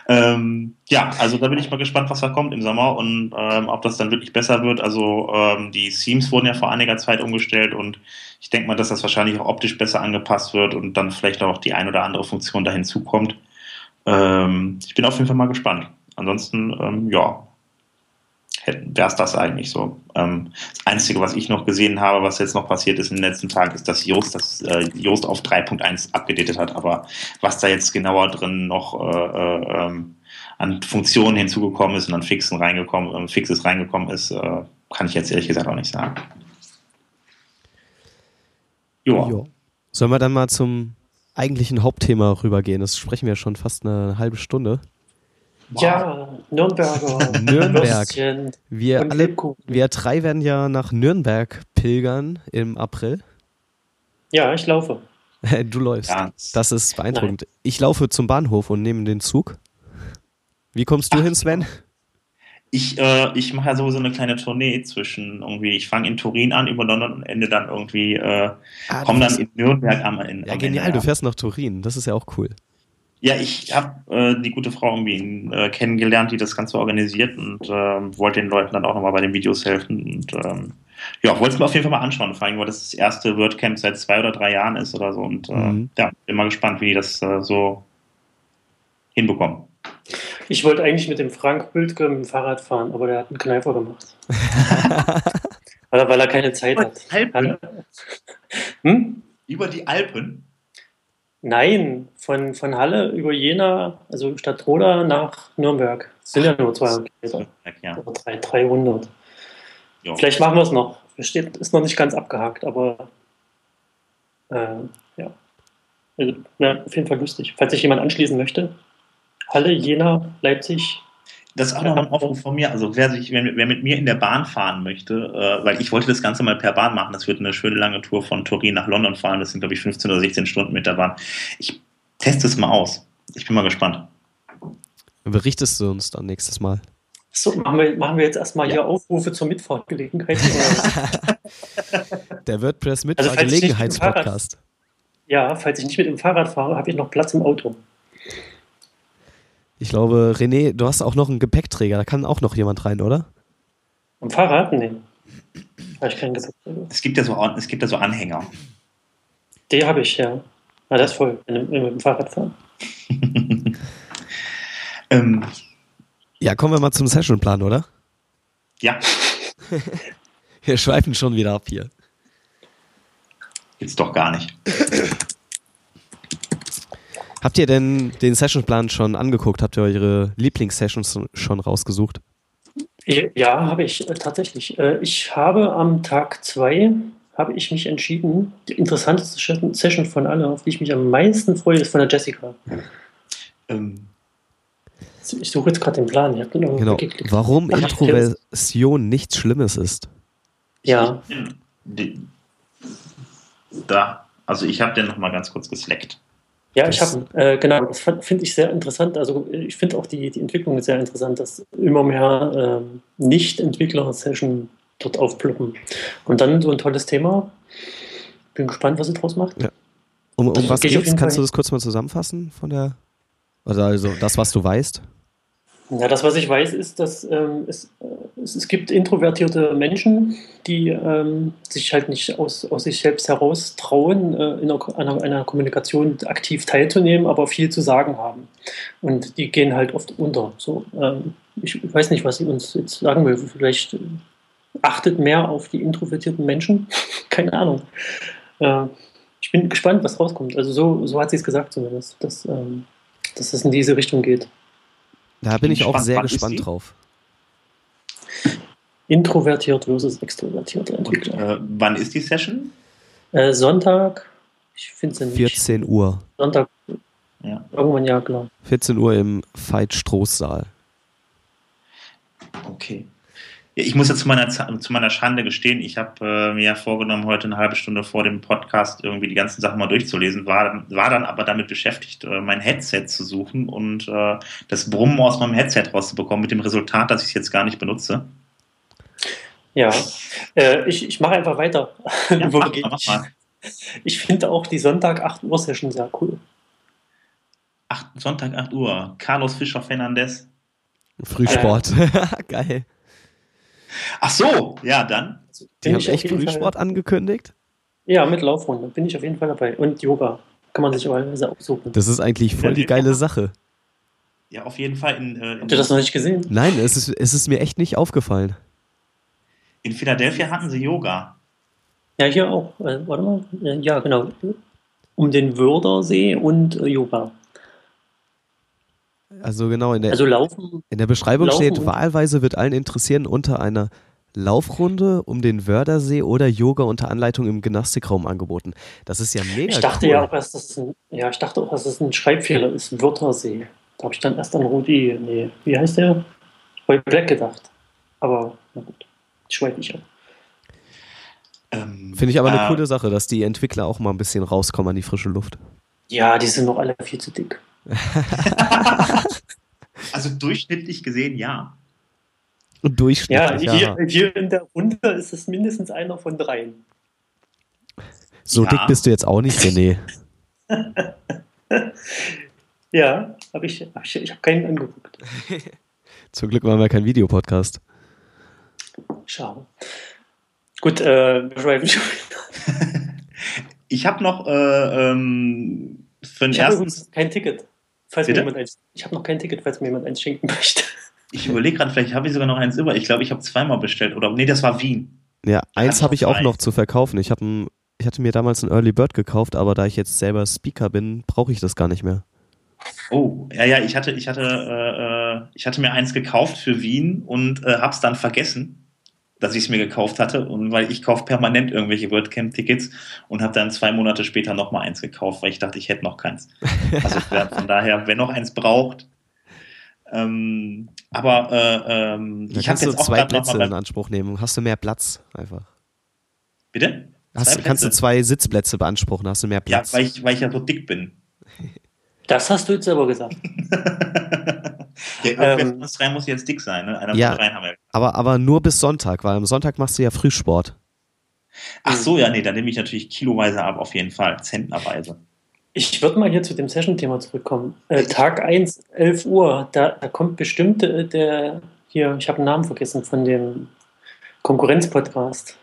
ähm, ja, also da bin ich mal gespannt, was da kommt im Sommer und ähm, ob das dann wirklich besser wird. Also ähm, die Themes wurden ja vor einiger Zeit umgestellt und ich denke mal, dass das wahrscheinlich auch optisch besser angepasst wird und dann vielleicht auch die ein oder andere Funktion da hinzukommt. Ähm, ich bin auf jeden Fall mal gespannt. Ansonsten, ähm, ja, wäre es das eigentlich so. Ähm, das Einzige, was ich noch gesehen habe, was jetzt noch passiert ist in den letzten Tagen, ist, dass Yoast das äh, Yoast auf 3.1 abgedatet hat. Aber was da jetzt genauer drin noch äh, äh, ähm, an Funktionen hinzugekommen ist und an Fixen reingekommen, äh, Fixes reingekommen ist, äh, kann ich jetzt ehrlich gesagt auch nicht sagen. Joa. Sollen wir dann mal zum eigentlichen Hauptthema rübergehen? Das sprechen wir schon fast eine halbe Stunde. Ja, Nürnberger. Nürnberg. Wir alle, wir drei werden ja nach Nürnberg pilgern im April. Ja, ich laufe. Du läufst. Ja. Das ist beeindruckend. Nein. Ich laufe zum Bahnhof und nehme den Zug. Wie kommst du Ach, hin, Sven? Ich, äh, ich mache ja sowieso eine kleine Tournee zwischen irgendwie, ich fange in Turin an über London und ende dann irgendwie, äh, ah, komme dann in Nürnberg am, in, Ja, genial, Ende, du fährst nach Turin, das ist ja auch cool. Ja, ich habe äh, die gute Frau irgendwie äh, kennengelernt, die das Ganze organisiert und äh, wollte den Leuten dann auch nochmal bei den Videos helfen. Und ähm, ja, wollte es mir auf jeden Fall mal anschauen, vor allem, weil das das erste WordCamp seit zwei oder drei Jahren ist oder so. Und äh, mhm. ja, bin mal gespannt, wie die das äh, so hinbekommen. Ich wollte eigentlich mit dem Frank Bültke mit dem Fahrrad fahren, aber der hat einen Kneifer gemacht. weil, er, weil er keine Zeit hat. Alpen? Hm? Über die Alpen? Nein, von, von Halle über Jena, also Stadt Roda nach Nürnberg. Das sind ja nur 200 Kilometer. Ja. Oder 300. Jo. Vielleicht machen wir es noch. Steht, ist noch nicht ganz abgehakt, aber äh, ja. Also, ja. Auf jeden Fall lustig. Falls sich jemand anschließen möchte, Halle, Jena, Leipzig, das ist auch noch ein Aufruf von mir. Also wer, sich, wer, wer, mit mir in der Bahn fahren möchte, äh, weil ich wollte das Ganze mal per Bahn machen. Das wird eine schöne lange Tour von Turin nach London fahren. Das sind, glaube ich, 15 oder 16 Stunden mit der Bahn. Ich teste es mal aus. Ich bin mal gespannt. Berichtest du uns dann nächstes Mal? So, machen wir, machen wir jetzt erstmal Ja. hier Aufrufe zur Mitfahrtgelegenheit. Der WordPress mit Also, ja, falls ich nicht mit dem Fahrrad fahre, habe ich noch Platz im Auto. Ich glaube, René, du hast auch noch einen Gepäckträger, da kann auch noch jemand rein, oder? Am Fahrrad? Nee. Habe ich keinen gesagt. Es gibt ja so, es gibt ja so Anhänger. Die habe ich, ja. Na, das ist voll, wenn wir mit dem Fahrrad fahren. Ähm, Ja, kommen wir mal zum Sessionplan, oder? ja, Wir schweifen schon wieder ab hier. jetzt doch gar nicht. Habt ihr denn den Sessionplan schon angeguckt? Habt ihr eure Lieblingssessions schon rausgesucht? Ja, habe ich äh, tatsächlich. Äh, ich habe am Tag zwei habe ich mich entschieden, die interessanteste Session- von allen, auf die ich mich am meisten freue, ist von der Jessica. Ähm, Ich suche jetzt gerade den Plan. Ich Genau. weggeklickt. Warum Ach, Introversion nichts Schlimmes ist. Ja, da, also ich habe den noch mal ganz kurz geslackt. Ja, ich Das- habe äh, genau, das finde ich sehr interessant. Also ich finde auch die, die Entwicklung sehr interessant, dass immer mehr ähm, Nicht-Entwickler-Session dort aufploppen. Und dann so ein tolles Thema. Bin gespannt, was sie draus macht. Um, um was ich geht's? Kannst Fall du das kurz mal zusammenfassen von der. Also das, was du weißt? Ja, das, was ich weiß, ist, dass ähm, es, äh, es, es gibt introvertierte Menschen, die ähm, sich halt nicht aus, aus sich selbst heraus trauen, äh, in einer, einer, einer Kommunikation aktiv teilzunehmen, aber viel zu sagen haben. Und die gehen halt oft unter. So, ähm, ich weiß nicht, was sie uns jetzt sagen will. Vielleicht äh, achtet mehr auf die introvertierten Menschen. Keine Ahnung. Äh, ich bin gespannt, was rauskommt. Also so, so hat sie es gesagt zumindest, dass, ähm, dass es in diese Richtung geht. Da bin ich auch sehr gespannt drauf. Introvertiert versus extrovertierte Entwickler. Äh, wann ist die Session? Äh, Sonntag, ich finde es nicht. 14 Uhr. Sonntag, Ja. irgendwann ja, klar. 14 Uhr im Veit-Stroß-Saal. Okay. Ja, ich muss jetzt zu meiner, zu meiner Schande gestehen, ich habe äh, mir ja vorgenommen, heute eine halbe Stunde vor dem Podcast irgendwie die ganzen Sachen mal durchzulesen, war, war dann aber damit beschäftigt, äh, mein Headset zu suchen und äh, das Brummen aus meinem Headset rauszubekommen, mit dem Resultat, dass ich es jetzt gar nicht benutze. Ja, äh, ich, ich mache einfach weiter. Ja, mach mach mal. Ich finde auch die Sonntag 8 Uhr Session sehr cool. Acht, Sonntag 8 Uhr, Carlos Fischer Fernandez. Frühsport. Geil. Ach so, ja, dann. Die Bin haben ich auf echt jeden Frühsport angekündigt. Ja, mit Laufrunde bin ich auf jeden Fall dabei. Und Yoga kann man sich wahlweise aussuchen. Das ist eigentlich voll die geile Sache. Ja, auf jeden Fall in, äh, in, Habt ihr das noch nicht gesehen? Nein, es ist, es ist mir echt nicht aufgefallen. in Philadelphia hatten sie Yoga. Ja, hier auch. Äh, warte mal. Äh, ja, genau. Um den Wördersee und äh, Yoga. Also genau, in der, Also Laufen. in der Beschreibung Laufen steht, wahlweise wird allen interessieren unter einer Laufrunde um den Wördersee oder Yoga unter Anleitung im Gymnastikraum angeboten. Das ist ja mega Ich dachte cool. ja auch erst, dass es ein, ja, ich dachte auch, dass es ein Schreibfehler ist. Wörthersee. Da habe ich dann erst an Rudi, nee, wie heißt der? Roy Black gedacht. Aber na gut, schweige ich ab. Ähm, Finde ich aber eine äh, coole Sache, dass die Entwickler auch mal ein bisschen rauskommen an die frische Luft. Ja, die sind noch alle viel zu dick. Also durchschnittlich gesehen, ja. Und Ja, durchschnittlich. Ja, hier, hier in der Runde ist es mindestens einer von dreien. So Ja. dick bist du jetzt auch nicht, René. Ja, aber ich, hab ich, ich habe keinen angeguckt. Zum Glück machen wir kein Videopodcast. Schade. Gut, äh, wir schreiben schon wieder. Ich habe noch äh, ähm, für den Ich habe ersten, kein Ticket. Falls mir jemand eins, ich habe noch kein Ticket, falls mir jemand eins schenken möchte. ich überlege gerade, vielleicht habe ich sogar noch eins über. Ich glaube, ich habe zweimal bestellt. Oder nee, das war Wien. Ja, eins hab habe ich auch noch zu verkaufen. Ich, ein, ich hatte mir damals ein Early Bird gekauft, aber da ich jetzt selber Speaker bin, brauche ich das gar nicht mehr. Oh, ja, ja, ich hatte, ich hatte, äh, äh, ich hatte mir eins gekauft für Wien und äh, hab's dann vergessen, dass ich es mir gekauft hatte. Und weil ich kaufe permanent irgendwelche WordCamp-Tickets und habe dann zwei Monate später nochmal eins gekauft, weil ich dachte, ich hätte noch keins. Also von daher, wer noch eins braucht. Ähm, aber äh, ähm, ich habe du jetzt auch zwei Plätze in Anspruch nehmen. Hast du mehr Platz einfach. Bitte? Hast, kannst du zwei Sitzplätze beanspruchen, hast du mehr Ja, Platz. weil ich, weil ich ja so dick bin. Das hast du jetzt selber gesagt. Ja, ähm, von drei muss jetzt dick sein, ne? Einer ja, drei haben wir. Aber, aber nur bis Sonntag, weil am Sonntag machst du ja Frühsport. Ach so, ja, nee, dann nehme ich natürlich kiloweise ab, auf jeden Fall, zentnerweise. Ich würde mal hier zu dem Session-Thema zurückkommen. Äh, Tag 1, 11 Uhr, da, da kommt bestimmt äh, der, hier, ich habe den Namen vergessen, von dem Konkurrenz-Podcast.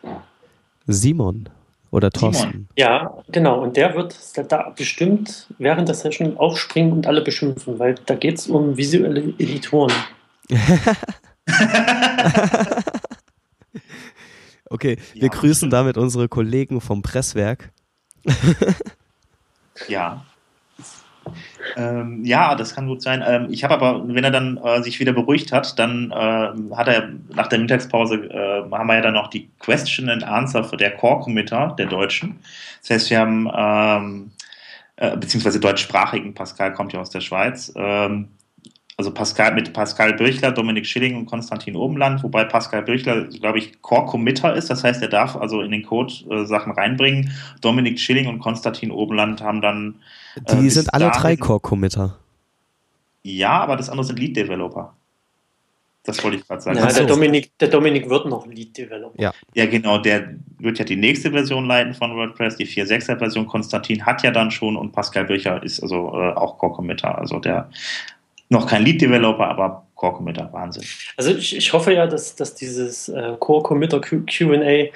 Simon oder Thorsten. Simon. Ja, genau. Und der wird da bestimmt während der Session aufspringen und alle beschimpfen, weil da geht es um visuelle Editoren. okay, wir ja, grüßen damit unsere Kollegen vom Presswerk. ja. Ähm, ja, das kann gut sein. Ähm, ich habe aber, wenn er dann äh, sich wieder beruhigt hat, dann äh, hat er nach der Mittagspause, äh, haben wir ja dann noch die Question and Answer für der Core Committer der Deutschen. Das heißt, wir haben, ähm, äh, beziehungsweise deutschsprachigen, Pascal kommt ja aus der Schweiz, ähm, also Pascal mit Pascal Birchler, Dominik Schilling und Konstantin Obenland, wobei Pascal Birchler, glaube ich, Core-Committer ist. Das heißt, er darf also in den Code äh, Sachen reinbringen. Dominik Schilling und Konstantin Obenland haben dann. Äh, Die sind alle drei Core-Committer. Ja, aber das andere sind Lead-Developer. Das wollte ich gerade sagen. Ja, der, Dominik, der Dominik wird noch Lead Developer. Ja. ja, genau. Der wird ja die nächste Version leiten von WordPress, die 4.6er Version. Konstantin hat ja dann schon und Pascal Bircher ist also äh, auch Core-Committer. Also der noch kein Lead-Developer, aber Core-Committer, Wahnsinn. Also ich, ich hoffe ja, dass, dass dieses äh, Core-Committer QA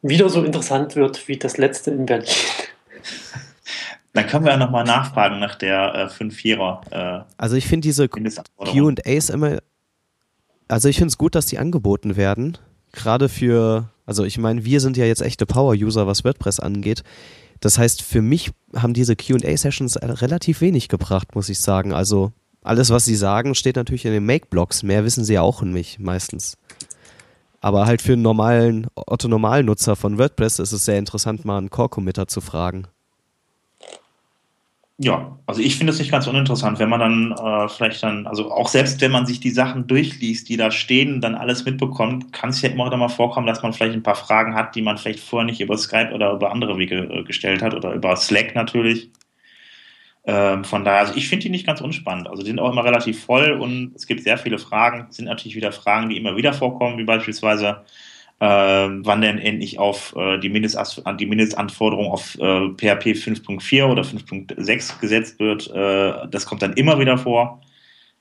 wieder so interessant wird wie das letzte in Berlin. Dann können wir ja nochmal nachfragen nach der äh, 5-4er. Äh, also ich finde diese QAs immer, also ich finde es gut, dass die angeboten werden. Gerade für, also ich meine, wir sind ja jetzt echte Power-User, was WordPress angeht. Das heißt, für mich haben diese QA-Sessions relativ wenig gebracht, muss ich sagen. Also alles, was sie sagen, steht natürlich in den Make-Blogs. Mehr wissen sie ja auch in mich meistens. Aber halt für einen normalen Otto-Normalnutzer von WordPress ist es sehr interessant, mal einen Core-Committer zu fragen. Ja, also ich finde es nicht ganz uninteressant, wenn man dann äh, vielleicht dann, also auch selbst wenn man sich die Sachen durchliest, die da stehen, dann alles mitbekommt, kann es ja immer wieder mal vorkommen, dass man vielleicht ein paar Fragen hat, die man vielleicht vorher nicht über Skype oder über andere Wege äh, gestellt hat oder über Slack natürlich. Ähm, von daher, also ich finde die nicht ganz unspannend. Also die sind auch immer relativ voll und es gibt sehr viele Fragen. Sind natürlich wieder Fragen, die immer wieder vorkommen, wie beispielsweise äh, wann denn endlich auf äh, die, Mindest die Mindestanforderung auf äh, PHP 5.4 oder 5.6 gesetzt wird. Äh, das kommt dann immer wieder vor.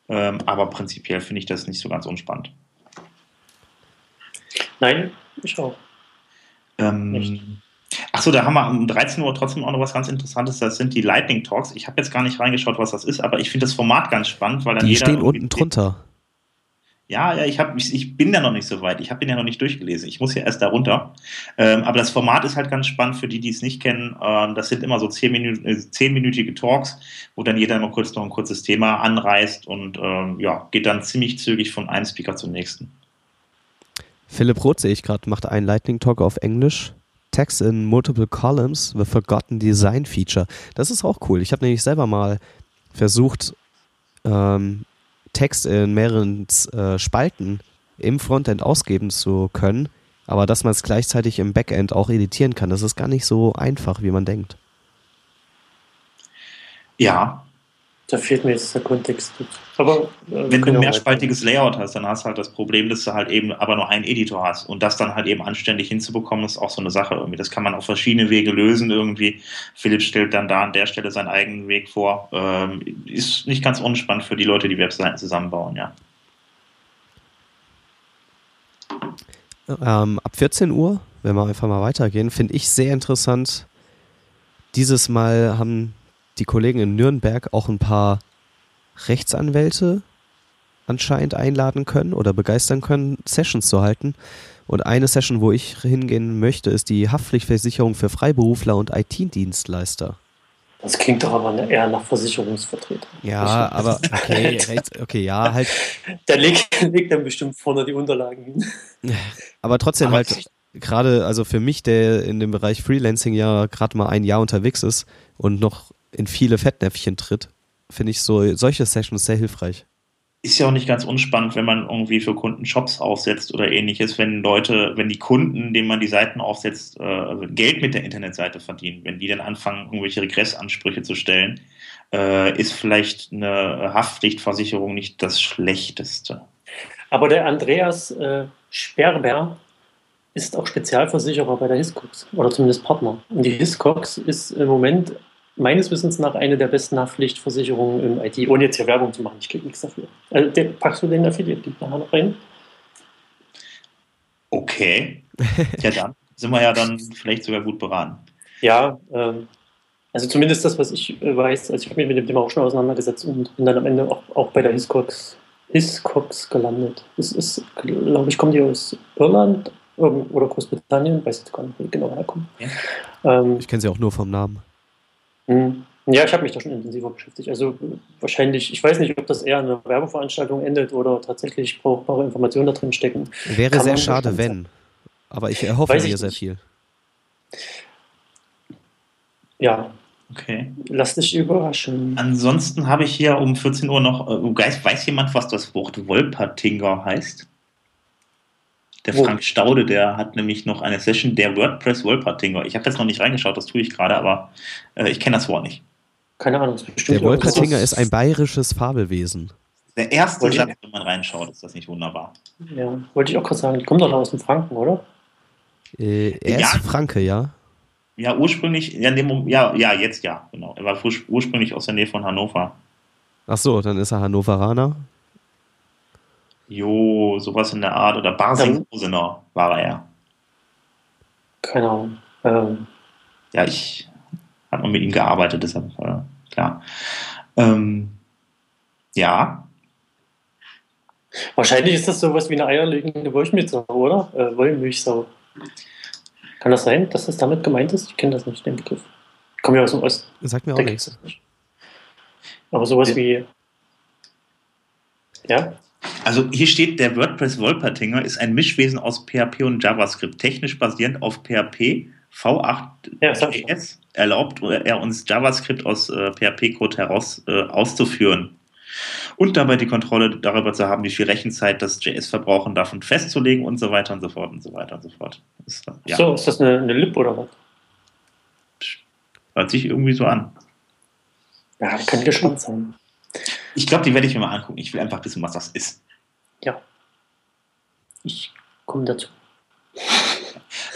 Ähm, aber prinzipiell finde ich das nicht so ganz unspannend. Nein, ich auch. Ähm, Achso, da haben wir um 13 Uhr trotzdem auch noch was ganz Interessantes. Das sind die Lightning Talks. Ich habe jetzt gar nicht reingeschaut, was das ist, aber ich finde das Format ganz spannend, weil dann die jeder. Die stehen unten drunter. Ja, ja, ich, hab, ich, ich bin ja noch nicht so weit. Ich habe ihn ja noch nicht durchgelesen. Ich muss ja erst da runter. Ähm, aber das Format ist halt ganz spannend für die, die es nicht kennen. Ähm, das sind immer so äh, zehnminütige Talks, wo dann jeder immer kurz noch ein kurzes Thema anreißt und ähm, ja, geht dann ziemlich zügig von einem Speaker zum nächsten. Philipp Roth sehe ich gerade, macht einen Lightning Talk auf Englisch. Text in multiple columns, the forgotten design feature. Das ist auch cool. Ich habe nämlich selber mal versucht, ähm, Text in mehreren äh, Spalten im Frontend ausgeben zu können, aber dass man es gleichzeitig im Backend auch editieren kann, das ist gar nicht so einfach, wie man denkt. Ja, da fehlt mir jetzt der Kontext. Aber äh, wenn du ein mehrspaltiges Layout hast, dann hast du halt das Problem, dass du halt eben aber nur einen Editor hast. Und das dann halt eben anständig hinzubekommen, ist auch so eine Sache irgendwie. Das kann man auf verschiedene Wege lösen irgendwie. Philipp stellt dann da an der Stelle seinen eigenen Weg vor. Ähm, ist nicht ganz unspannend für die Leute, die Webseiten zusammenbauen, ja. Ähm, ab 14 Uhr, wenn wir einfach mal weitergehen, finde ich sehr interessant. Dieses Mal haben die Kollegen in Nürnberg auch ein paar Rechtsanwälte anscheinend einladen können oder begeistern können, Sessions zu halten. Und eine Session, wo ich hingehen möchte, ist die Haftpflichtversicherung für Freiberufler und IT-Dienstleister. Das klingt doch aber eher nach Versicherungsvertreter. Ja, aber okay, okay, ja, halt. Der legt, legt dann bestimmt vorne die Unterlagen hin. Aber trotzdem aber halt, gerade, also für mich, der in dem Bereich Freelancing ja gerade mal ein Jahr unterwegs ist und noch in viele Fettnäpfchen tritt, finde ich so solche Sessions sehr hilfreich. ist ja auch nicht ganz unspannend, wenn man irgendwie für Kunden Shops aufsetzt oder ähnliches, wenn Leute, wenn die Kunden, denen man die Seiten aufsetzt, äh, Geld mit der Internetseite verdienen, wenn die dann anfangen, irgendwelche Regressansprüche zu stellen, äh, ist vielleicht eine Haftpflichtversicherung nicht das Schlechteste. Aber der Andreas äh, Sperber ist auch Spezialversicherer bei der Hiscox oder zumindest Partner. Und die Hiscox ist im Moment meines Wissens nach eine der besten Haftpflichtversicherungen im IT, ohne jetzt hier Werbung zu machen. Ich kriege nichts dafür. Also, der, packst du den Affiliate-Link nachher noch rein? Okay. Ja, dann sind wir ja dann vielleicht sogar gut beraten. Ja, ähm, also zumindest das, was ich äh, weiß. Also ich habe mich mit dem Thema auch schon auseinandergesetzt und bin dann am Ende auch, auch bei der Hiscox, Hiscox gelandet. Es ist, glaube ich, kommen die aus Irland oder Großbritannien, weiß jetzt gar nicht, wie genau herkommen. Ja. Ähm, ich kenne sie auch nur vom Namen. Hm. Ja, ich habe mich da schon intensiver beschäftigt. Also wahrscheinlich, ich weiß nicht, ob das eher eine Werbeveranstaltung endet oder tatsächlich brauchbare Informationen da drin stecken. Wäre Kann sehr schade, wenn. Aber ich erhoffe weiß mir sehr viel. Ja. Okay. Lass dich überraschen. Ansonsten habe ich hier um 14 Uhr noch, äh, weiß jemand, was das Wort Wolpertinger heißt? Der Frank Staude, der hat nämlich noch eine Session der WordPress Wolpertinger. Ich habe jetzt noch nicht reingeschaut, das tue ich gerade, aber äh, ich kenne das Wort nicht. Keine Ahnung. Der Wolpertinger ist ein bayerisches Fabelwesen. Der erste Satz, wenn man reinschaut, ist das nicht wunderbar. Ja, wollte ich auch gerade sagen. Die kommt doch aus dem Franken, oder? Äh, er ja. ist Franke, ja. Ja, ursprünglich, ja, dem, ja, ja, jetzt ja, genau. Er war ursprünglich aus der Nähe von Hannover. Ach so, dann ist er Hannoveraner. Jo, sowas in der Art. Oder Barsinghosener war er. Keine Ahnung. Ähm. Ja, ich habe mal mit ihm gearbeitet, deshalb, äh, klar. Ähm, ja. Wahrscheinlich ist das sowas wie eine eierlegende Wollmilchsau, oder? Äh, Wollmilchsau. Kann das sein, dass das damit gemeint ist? Ich kenne das nicht, den Begriff. Ich komme ja aus dem Osten. Sagt mir auch nichts. Aber sowas ja. wie. Ja? Also hier steht, der WordPress Wolpertinger ist ein Mischwesen aus PHP und JavaScript, technisch basierend auf PHP. V8.js ja, erlaubt er uns JavaScript aus äh, PHP-Code heraus äh, auszuführen und dabei die Kontrolle darüber zu haben, wie viel Rechenzeit das JS verbrauchen darf und festzulegen und so weiter und so fort und so weiter und so fort. Ist, ja. So, ist das eine, eine Lib oder was? Hört sich irgendwie so an. Ja, kann gespannt sein. Ich glaube, die werde ich mir mal angucken. Ich will einfach wissen, was das ist. Ja. Ich komme dazu.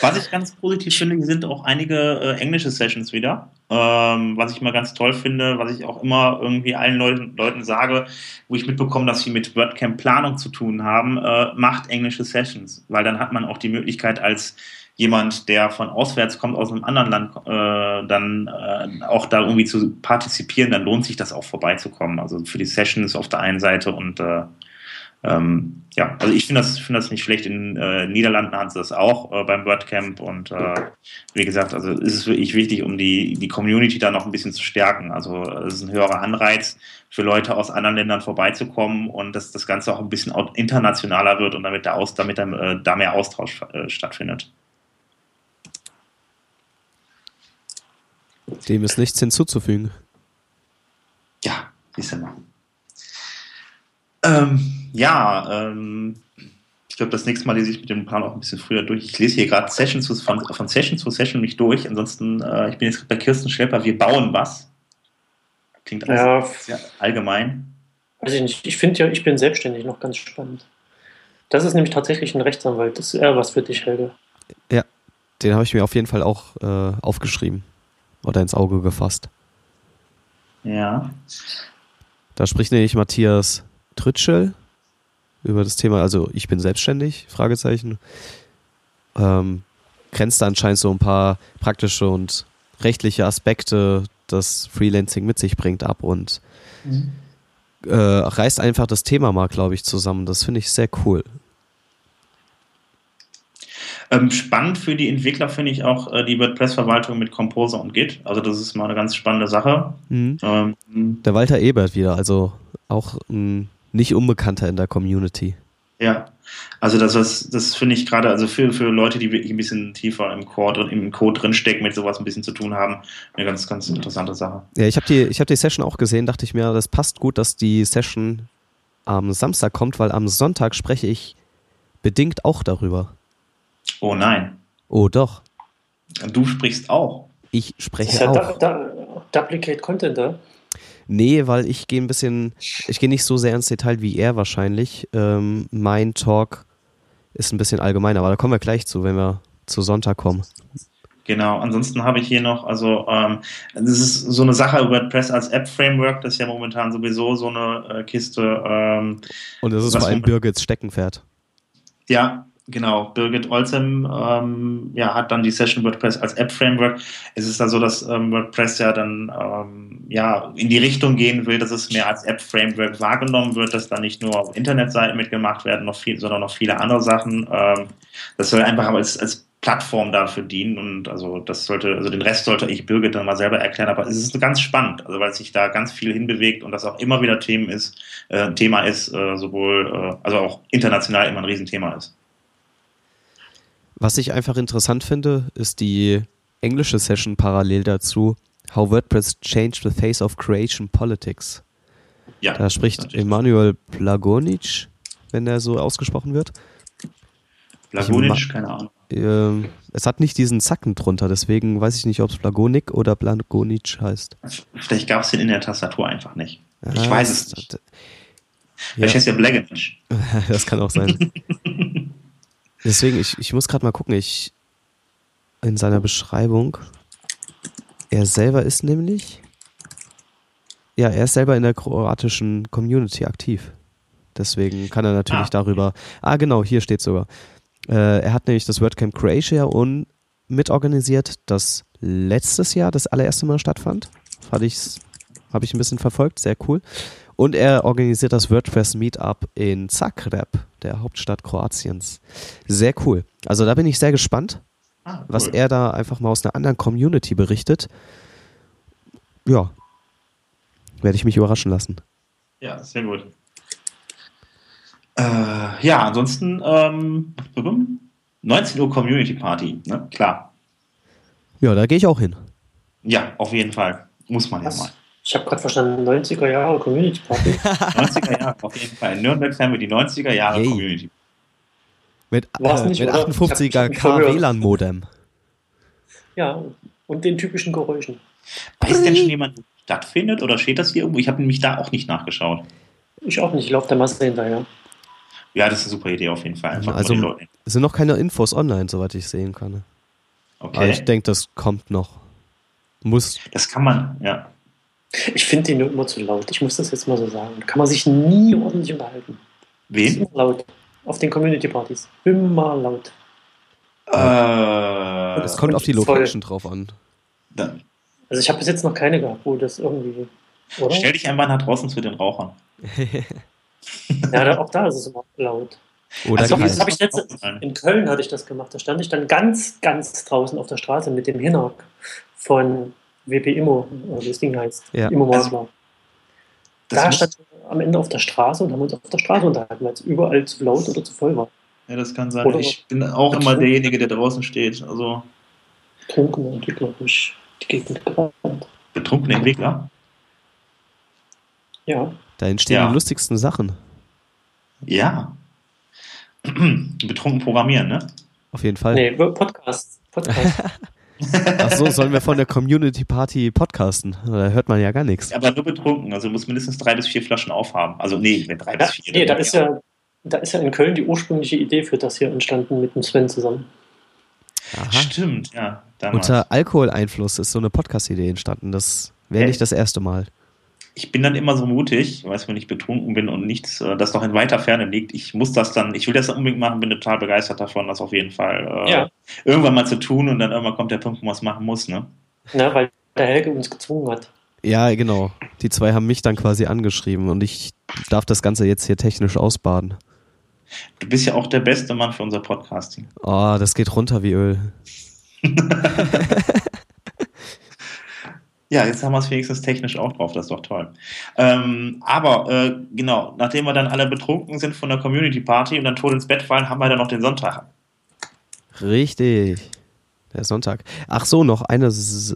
Was ich ganz positiv finde, sind auch einige äh, englische Sessions wieder. Ähm, was ich immer ganz toll finde, was ich auch immer irgendwie allen Leuten, Leuten sage, wo ich mitbekomme, dass sie mit WordCamp Planung zu tun haben, äh, macht englische Sessions, weil dann hat man auch die Möglichkeit als jemand, der von auswärts kommt, aus einem anderen Land, äh, dann äh, auch da irgendwie zu partizipieren, dann lohnt sich das auch vorbeizukommen. Also für die Sessions auf der einen Seite und äh, ähm, ja, also ich finde das, find das nicht schlecht. In äh, Niederlanden haben sie das auch äh, beim WordCamp und äh, wie gesagt, also ist es wirklich wichtig, um die, die Community da noch ein bisschen zu stärken. Also es ist ein höherer Anreiz für Leute aus anderen Ländern vorbeizukommen und dass das Ganze auch ein bisschen internationaler wird und damit, der Aus, damit dann, äh, da mehr Austausch äh, stattfindet. Dem ist nichts hinzuzufügen. Ja, siehst du mal. Ähm, ja, ähm, ich glaube, das nächste Mal lese ich mit dem Plan auch ein bisschen früher durch. Ich lese hier gerade Session zu, von, von, Session zu Session mich durch. Ansonsten, äh, ich bin jetzt bei Kirsten Schlepper, wir bauen was. Klingt ja. sehr allgemein. Weiß ich nicht. Ich finde ja, ich bin selbstständig noch ganz spannend. Das ist nämlich tatsächlich ein Rechtsanwalt. Das ist eher was für dich, Helge. Ja, den habe ich mir auf jeden Fall auch äh, aufgeschrieben oder ins Auge gefasst. Ja. Da spricht nämlich Matthias Trütschel über das Thema, also ich bin selbstständig, Fragezeichen. Ähm, grenzt da anscheinend so ein paar praktische und rechtliche Aspekte, das Freelancing mit sich bringt, ab und mhm. äh, reißt einfach das Thema mal, glaube ich, zusammen. Das finde ich sehr cool. Ähm, spannend für die Entwickler finde ich auch äh, die WordPress-Verwaltung mit Composer und Git. Also das ist mal eine ganz spannende Sache. Mhm. Ähm, Der Walter Ebert wieder, also auch ein nicht unbekannter in der Community. Ja, also das, das, das finde ich gerade, also für, für Leute, die wirklich ein bisschen tiefer im Code und im Code drinstecken, mit sowas ein bisschen zu tun haben, eine ganz, ganz interessante Sache. Ja, ich habe die, hab die Session auch gesehen, dachte ich mir, das passt gut, dass die Session am Samstag kommt, weil am Sonntag spreche ich bedingt auch darüber. Oh nein. Oh doch. Du sprichst auch. Ich spreche ist ja auch. Da, Duplicate Content da? Nee, weil ich gehe ein bisschen, ich gehe nicht so sehr ins Detail wie er wahrscheinlich. Ähm, mein Talk ist ein bisschen allgemeiner, aber da kommen wir gleich zu, wenn wir zu Sonntag kommen. Genau, ansonsten habe ich hier noch, also ähm, das ist so eine Sache über WordPress als App-Framework, das ist ja momentan sowieso so eine äh, Kiste. Ähm, Und das ist vor allem Birgits Steckenpferd. Ja, genau. Birgit Olsem ähm, ja, hat dann die Session WordPress als App-Framework. Es ist dann so, dass ähm, WordPress ja dann ähm, ja, in die Richtung gehen will, dass es mehr als App-Framework wahrgenommen wird, dass da nicht nur Internetseiten mitgemacht werden, noch viel, sondern noch viele andere Sachen. Ähm, das soll einfach als, als Plattform dafür dienen und also das sollte, also den Rest sollte ich Birgit dann mal selber erklären, aber es ist ganz spannend, also weil sich da ganz viel hinbewegt und das auch immer wieder Themen ist, äh, Thema ist, äh, sowohl, äh, also auch international immer ein Riesenthema ist. Was ich einfach interessant finde, ist die englische Session parallel dazu, How WordPress Changed the Face of Creation Politics. Ja, da spricht Emanuel Blagonic, wenn er so ausgesprochen wird. Blagonic, keine Ahnung. Äh, es hat nicht diesen Zacken drunter, deswegen weiß ich nicht, ob es Blagonik oder Blagonic heißt. Vielleicht gab es den in der Tastatur einfach nicht. Ja, ich weiß es nicht. Ja. Vielleicht heißt ja Blagonic. das kann auch sein. deswegen, ich, ich muss gerade mal gucken, ich in seiner Beschreibung. Er selber ist nämlich. Ja, er ist selber in der kroatischen Community aktiv. Deswegen kann er natürlich ah. darüber. Ah, genau, hier steht sogar. Äh, er hat nämlich das WordCamp Croatia und mitorganisiert, das letztes Jahr das allererste Mal stattfand. Ich's, habe ich ein bisschen verfolgt, sehr cool. Und er organisiert das WordPress Meetup in Zagreb, der Hauptstadt Kroatiens. Sehr cool. Also da bin ich sehr gespannt, ah, cool. was er da einfach mal aus einer anderen Community berichtet. Ja, werde ich mich überraschen lassen. Ja, sehr gut. Äh, ja, ansonsten ähm, 19 Uhr Community Party, ne? Klar. Ja, da gehe ich auch hin. Ja, auf jeden Fall. Muss man ja mal. Ich habe gerade verstanden, 90er Jahre Community Party. 90er Jahre, auf jeden Fall. In Nürnberg haben wir die 90er Jahre hey. Community. Mit, äh, nicht, mit 58er K WLAN-Modem. Ja, und den typischen Geräuschen. Weiß denn schon jemand, wo stattfindet oder steht das hier irgendwo? Ich habe nämlich da auch nicht nachgeschaut. Ich auch nicht, ich laufe der Masse hinterher. Ja, das ist eine super Idee auf jeden Fall. Einfach also es sind noch keine Infos online, soweit ich sehen kann. Okay. Aber ich denke, das kommt noch. Muss. Das kann man, ja. Ich finde den nur immer zu laut. Ich muss das jetzt mal so sagen. Da kann man sich nie ordentlich unterhalten. Wen? Immer laut. Auf den Community-Partys. Immer laut. Äh, es kommt auf die Location voll. drauf an. Dann. Also ich habe bis jetzt noch keine gehabt, wo das irgendwie. Oder? Stell dich einfach nach draußen zu den Rauchern. Ja, auch da ist es immer laut. Oder also, das habe ich letzte, in Köln hatte ich das gemacht. Da stand ich dann ganz, ganz draußen auf der Straße mit dem Hinnock von WP Immo, wie das Ding heißt. Ja. Immo also, Da stand am Ende auf der Straße und haben uns auf der Straße unterhalten, weil es überall zu laut oder zu voll war. Ja, das kann sein. Oder ich bin auch immer derjenige, der draußen steht. Also Betrunkene Entwickler durch die Gegend gerannt. Betrunkene Entwickler? Ja. Da entstehen ja. die lustigsten Sachen. Ja. Betrunken programmieren, ne? Auf jeden Fall. Nee, Podcast. Podcast. Ach so, sollen wir von der Community Party podcasten? Da hört man ja gar nichts. Aber nur betrunken, also du musst mindestens drei bis vier Flaschen aufhaben. Also nee, wenn drei ja, bis vier. Nee, da ist ja, da ist ja in Köln die ursprüngliche Idee für das hier entstanden mit dem Sven zusammen. Aha. Stimmt, ja. Damals. Unter Alkoholeinfluss ist so eine Podcast-Idee entstanden. Das wäre nicht das erste Mal ich bin dann immer so mutig, weiß, wenn ich betrunken bin und nichts, äh, das noch in weiter Ferne liegt. Ich muss das dann, ich will das unbedingt machen, bin total begeistert davon, das auf jeden Fall äh, ja. irgendwann mal zu tun und dann irgendwann kommt der Punkt, wo man es machen muss, ne? Na, weil der Helge uns gezwungen hat. Ja, genau. Die zwei haben mich dann quasi angeschrieben und ich darf das Ganze jetzt hier technisch ausbaden. Du bist ja auch der beste Mann für unser Podcasting. Oh, das geht runter wie Öl. Ja, jetzt haben wir es wenigstens technisch auch drauf, das ist doch toll. Ähm, aber äh, genau, nachdem wir dann alle betrunken sind von der Community Party und dann tot ins Bett fallen, haben wir dann noch den Sonntag. Richtig, der Sonntag. Ach so, noch eine S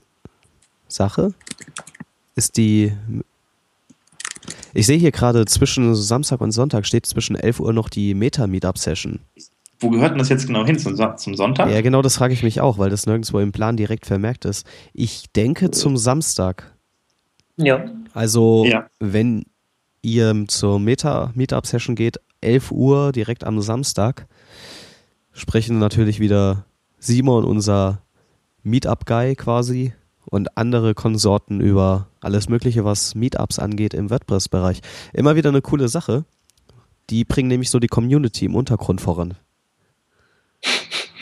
Sache ist die. Ich sehe hier gerade zwischen Samstag und Sonntag steht zwischen 11 Uhr noch die Meta-Meetup-Session. Wo gehört denn das jetzt genau hin? Zum, zum Sonntag? Ja, genau das frage ich mich auch, weil das nirgendwo im Plan direkt vermerkt ist. Ich denke zum Samstag. Ja. Also, Ja. wenn ihr zur Meta-Meetup-Session geht, 11 Uhr direkt am Samstag, sprechen natürlich wieder Simon, unser Meetup-Guy quasi, und andere Konsorten über alles Mögliche, was Meetups angeht im WordPress-Bereich. Immer wieder eine coole Sache. Die bringen nämlich so die Community im Untergrund voran.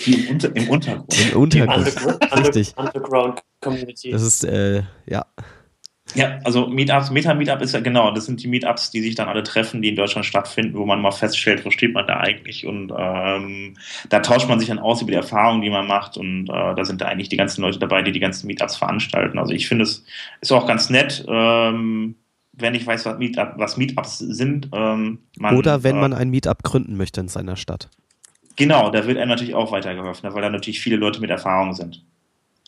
Die im, Unter im Untergrund. Im Untergrund. Richtig. Underground Community. Das ist, äh, ja. Ja, also Meetups, Meta-Meetup ist ja genau, das sind die Meetups, die sich dann alle treffen, die in Deutschland stattfinden, wo man mal feststellt, wo steht man da eigentlich und ähm, da tauscht man sich dann aus über die Erfahrungen, die man macht und äh, da sind da eigentlich die ganzen Leute dabei, die die ganzen Meetups veranstalten. Also ich finde es ist auch ganz nett, ähm, wenn ich weiß, was, Meetup, was Meetups sind. Ähm, man, Oder wenn äh, man ein Meetup gründen möchte in seiner Stadt. Genau, da wird einem natürlich auch weitergeholfen, weil da natürlich viele Leute mit Erfahrung sind.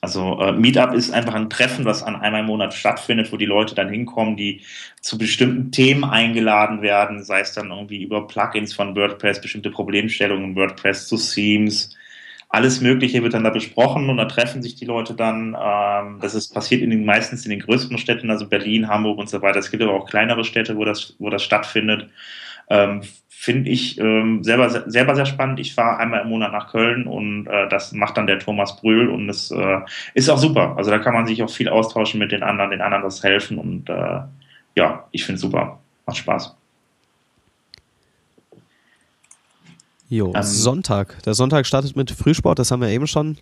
Also äh, Meetup ist einfach ein Treffen, was an einmal im Monat stattfindet, wo die Leute dann hinkommen, die zu bestimmten Themen eingeladen werden, sei es dann irgendwie über Plugins von WordPress, bestimmte Problemstellungen in WordPress zu Themes. Alles Mögliche wird dann da besprochen und da treffen sich die Leute dann. Ähm, das ist passiert in den meistens in den größeren Städten, also Berlin, Hamburg und so weiter. Es gibt aber auch kleinere Städte, wo das, wo das stattfindet. Ähm, Finde ich ähm, selber, selber sehr spannend. Ich fahre einmal im Monat nach Köln und äh, das macht dann der Thomas Brühl und es äh, ist auch super. Also da kann man sich auch viel austauschen mit den anderen, den anderen das helfen und äh, ja, ich finde es super. Macht Spaß. Jo, Ähm, Sonntag. Der Sonntag startet mit Frühsport, das haben wir eben schon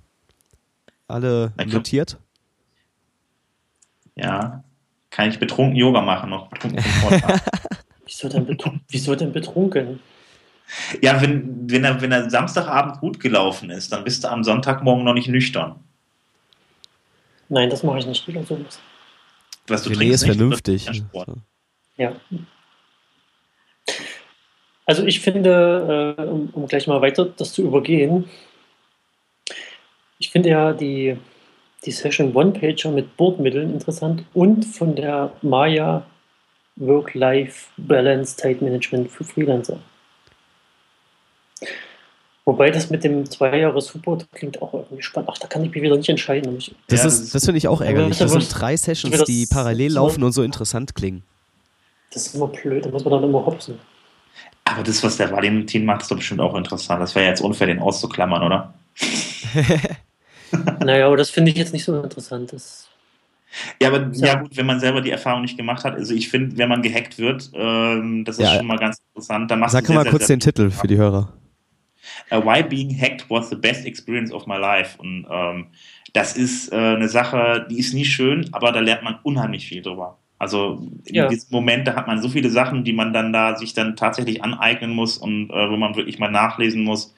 alle Okay. notiert. Ja, kann ich betrunken Yoga machen noch. Betrunken Sport machen. Wieso denn, betrunken? Wieso denn betrunken? ja, wenn, wenn, er, wenn er Samstagabend gut gelaufen ist, dann bist du am Sonntagmorgen noch nicht nüchtern. Nein, das mache ich nicht wieder sowas. Was du René trinkst ist nicht, vernünftig. Ja. Also ich finde, äh, um, um gleich mal weiter das zu übergehen, ich finde ja die, die Session One-Pager mit Bordmitteln interessant und von der Maya Work-Life-Balance Zeitmanagement für Freelancer. Wobei das mit dem Zwei-Jahres-Support klingt auch irgendwie spannend. Ach, da kann ich mich wieder nicht entscheiden. ich- Das, Ja, ist, das- das finde ich auch ärgerlich. das- sind drei Sessions, die parallel laufen und so interessant klingen. Das ist immer blöd, da muss man dann immer hopsen. Aber das, was der Valentin macht, ist doch bestimmt auch interessant. Das wäre jetzt unfair, den auszuklammern, oder? Naja, aber das finde ich jetzt nicht so interessant. Das, Ja, aber ja. Ja. gut, wenn man selber die Erfahrung nicht gemacht hat, also ich finde, wenn man gehackt wird, ähm, das ist Ja. schon mal ganz interessant. Dann Sag mal sehr, kurz sehr, den Titel für die Hörer. Uh, Why being hacked was the best experience of my life. Und ähm, das ist äh, eine Sache, die ist nie schön, aber da lernt man unheimlich viel drüber. Also in Ja. diesem Moment, da hat man so viele Sachen, die man dann da sich dann tatsächlich aneignen muss und äh, wo man wirklich mal nachlesen muss.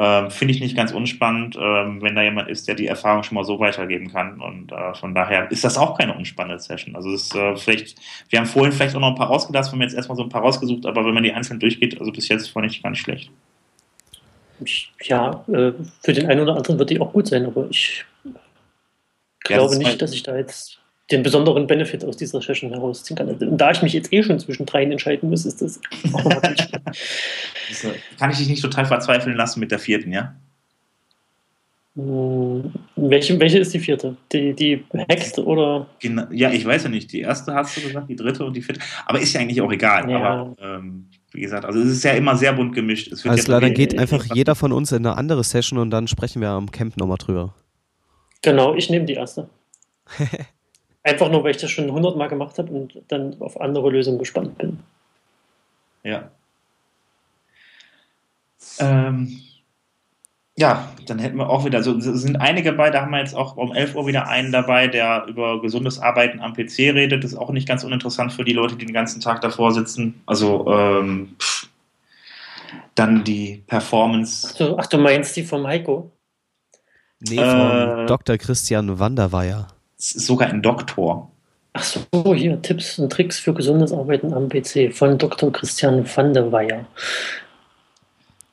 Ähm, Finde ich nicht ganz unspannend, ähm, wenn da jemand ist, der die Erfahrung schon mal so weitergeben kann. Und äh, von daher ist das auch keine unspannende Session. Also es ist äh, vielleicht, wir haben vorhin vielleicht auch noch ein paar rausgelassen, wir haben jetzt erstmal so ein paar rausgesucht, aber wenn man die einzeln durchgeht, also bis jetzt fand ich gar nicht schlecht. ja, äh, für den einen oder anderen wird die auch gut sein, aber ich Ja, glaube ist nicht, halt- dass ich da jetzt den besonderen Benefit aus dieser Session herausziehen kann. Und da ich mich jetzt eh schon zwischen dreien entscheiden muss, ist das auch nochmal äh, Kann ich dich nicht total verzweifeln lassen mit der vierten, ja? Hm, welche, welche ist die vierte? Die, die Hext oder? Genau, ja, ich weiß ja nicht. Die erste hast du gesagt, die dritte und die vierte. Aber ist ja eigentlich auch egal. Ja. Aber ähm, wie gesagt, also es ist ja immer sehr bunt gemischt. Es wird Alles ja klar, dann geht einfach jeder von uns in eine andere Session und dann sprechen wir am Camp nochmal drüber. Genau, ich nehme die erste. Einfach nur, weil ich das schon hundertmal gemacht habe und dann auf andere Lösungen gespannt bin. Ja. Ähm, ja, dann hätten wir auch wieder, so es sind einige bei, da haben wir jetzt auch um 11 Uhr wieder einen dabei, der über gesundes Arbeiten am PC redet. Das ist auch nicht ganz uninteressant für die Leute, die den ganzen Tag davor sitzen. Also, ähm, pff. dann die Performance. Ach du, ach, du meinst die vom Heiko? Nee, von Äh, Dr. Christian Wanderweier. Es ist sogar ein Doktor. Ach so, hier Tipps und Tricks für gesundes Arbeiten am PC von Dr. Christian van der Weyer.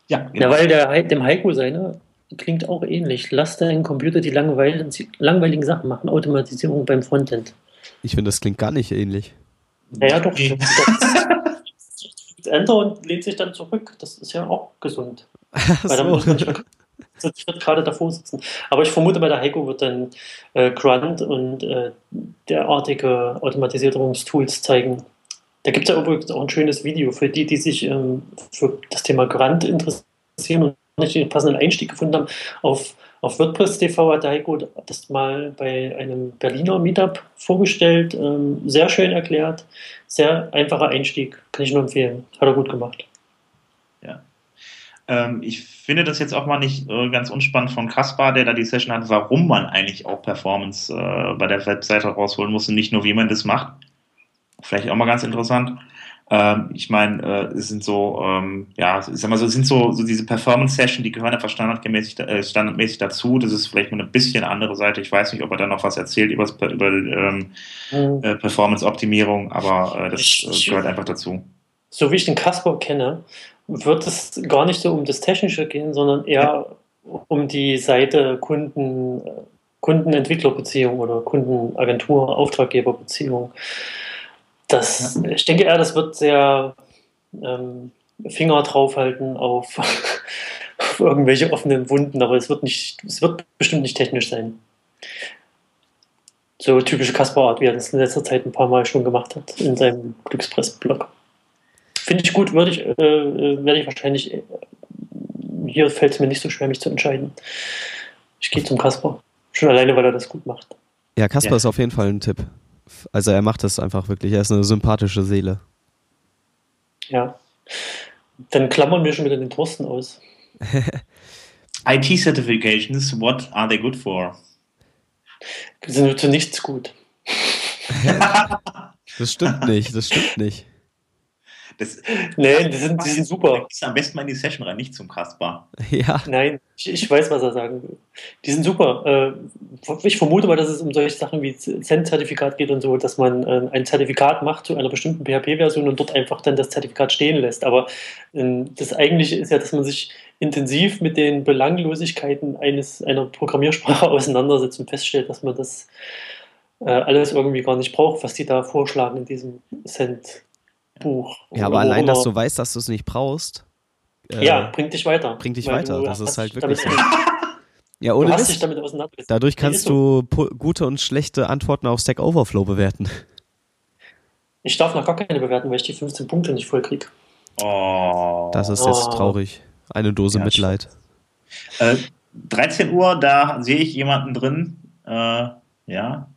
Ja, Ja, weil der, dem Heiko seine klingt auch ähnlich. Lass deinen Computer die langweiligen, langweiligen Sachen machen. Automatisierung beim Frontend. Ich finde, das klingt gar nicht ähnlich. Ja, ja, doch. Enter und lehnt sich dann zurück. Das ist ja auch gesund. Weil dann muss man nicht wird gerade davor sitzen. Aber ich vermute, bei der Heiko wird dann äh, Grunt und äh, derartige Automatisierungstools zeigen. Da gibt es ja übrigens auch ein schönes Video für die, die sich ähm, für das Thema Grunt interessieren und nicht den passenden Einstieg gefunden haben. Auf, auf WordPress hat der Heiko das mal bei einem Berliner Meetup vorgestellt. Ähm, sehr schön erklärt. Sehr einfacher Einstieg. Kann ich nur empfehlen. Hat er gut gemacht. Ja. Ähm, ich finde das jetzt auch mal nicht äh, ganz unspannend von Kaspar, der da die Session hat, warum man eigentlich auch Performance äh, bei der Webseite rausholen muss und nicht nur, wie man das macht. Vielleicht auch mal ganz interessant. Ähm, ich meine, äh, es sind so, ähm, ja, ich sag mal so, es sind so, so diese Performance-Session, die gehören einfach standardmäßig, äh, standardmäßig dazu. Das ist vielleicht mal eine bisschen andere Seite. Ich weiß nicht, ob er da noch was erzählt über, über ähm, mhm. äh, Performance-Optimierung, aber äh, das ich, gehört einfach dazu. So wie ich den Kasper kenne, wird es gar nicht so um das Technische gehen, sondern eher um die Seite Kunden, Kundenentwicklerbeziehung oder Kundenagentur-Auftraggeberbeziehung. Das, ja. Ich denke eher, das wird sehr ähm, Finger draufhalten auf, auf irgendwelche offenen Wunden, aber es wird nicht, es wird bestimmt nicht technisch sein. So typische Kasper-Art, wie er das in letzter Zeit ein paar Mal schon gemacht hat in seinem Glückspress-Blog. Finde ich gut, würde ich, äh, werde ich wahrscheinlich. Äh, hier fällt es mir nicht so schwer, mich zu entscheiden. Ich gehe zum Kasper. Schon alleine, weil er das gut macht. Ja, Kasper ja. ist auf jeden Fall ein Tipp. Also er macht das einfach wirklich. Er ist eine sympathische Seele. Ja. Dann klammern wir schon wieder den Thorsten aus. IT Certifications, what are they good for? Die sind zu nichts gut. das stimmt nicht, das stimmt nicht. Das, nee, die sind, die sind super. Ist am besten mal in die Session rein, nicht zum Kaspar. Ja. Nein, ich, ich, weiß, was er sagen will. Die sind super. Äh, ich vermute mal, dass es um solche Sachen wie Cent-Zertifikat geht und so, dass man äh, ein Zertifikat macht zu einer bestimmten PHP-Version und dort einfach dann das Zertifikat stehen lässt. Aber ähm, das Eigentliche ist ja, dass man sich intensiv mit den Belanglosigkeiten eines, einer Programmiersprache auseinandersetzt und feststellt, dass man das äh, alles irgendwie gar nicht braucht, was die da vorschlagen in diesem Cent. Buch. Ja, aber allein, dass du weißt, dass du es nicht brauchst. Äh, ja, bringt dich weiter. Bringt dich weiter. Das ist halt wirklich so. Ja, ohne du hast dich damit auseinandergesetzt. Dadurch kannst du gute und schlechte Antworten auf Stack Overflow bewerten. Ich darf noch gar keine bewerten, weil ich die 15 Punkte nicht voll kriege. Oh. Das ist jetzt oh. traurig. Eine Dose ja, Mitleid. Äh, 13 Uhr, da sehe ich jemanden drin. Äh, ja.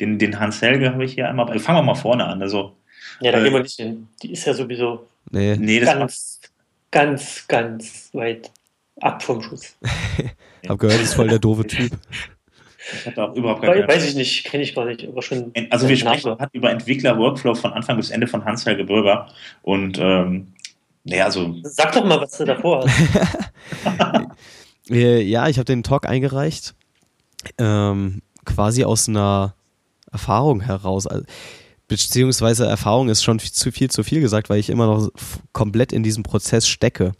Den, den Hans Helge habe ich hier einmal. Fangen wir mal vorne an. Also, ja, da äh, gehen wir nicht hin. Die ist ja sowieso nee. Nee, ganz, ganz, ganz weit ab vom Schuss. Hab gehört, ist voll der doofe Typ. Ich hatte auch überhaupt gar keine Weiß ich nicht, kenne ich gar nicht, aber schon. Also wir sprechen hat über Entwickler-Workflow von Anfang bis Ende von Hans-Helge Bürger und ähm, naja, also. Sag doch mal, was du davor hast. ja, ich habe den Talk eingereicht, ähm, quasi aus einer Erfahrung heraus. Also, beziehungsweise Erfahrung ist schon zu viel zu viel gesagt, weil ich immer noch komplett in diesem Prozess stecke.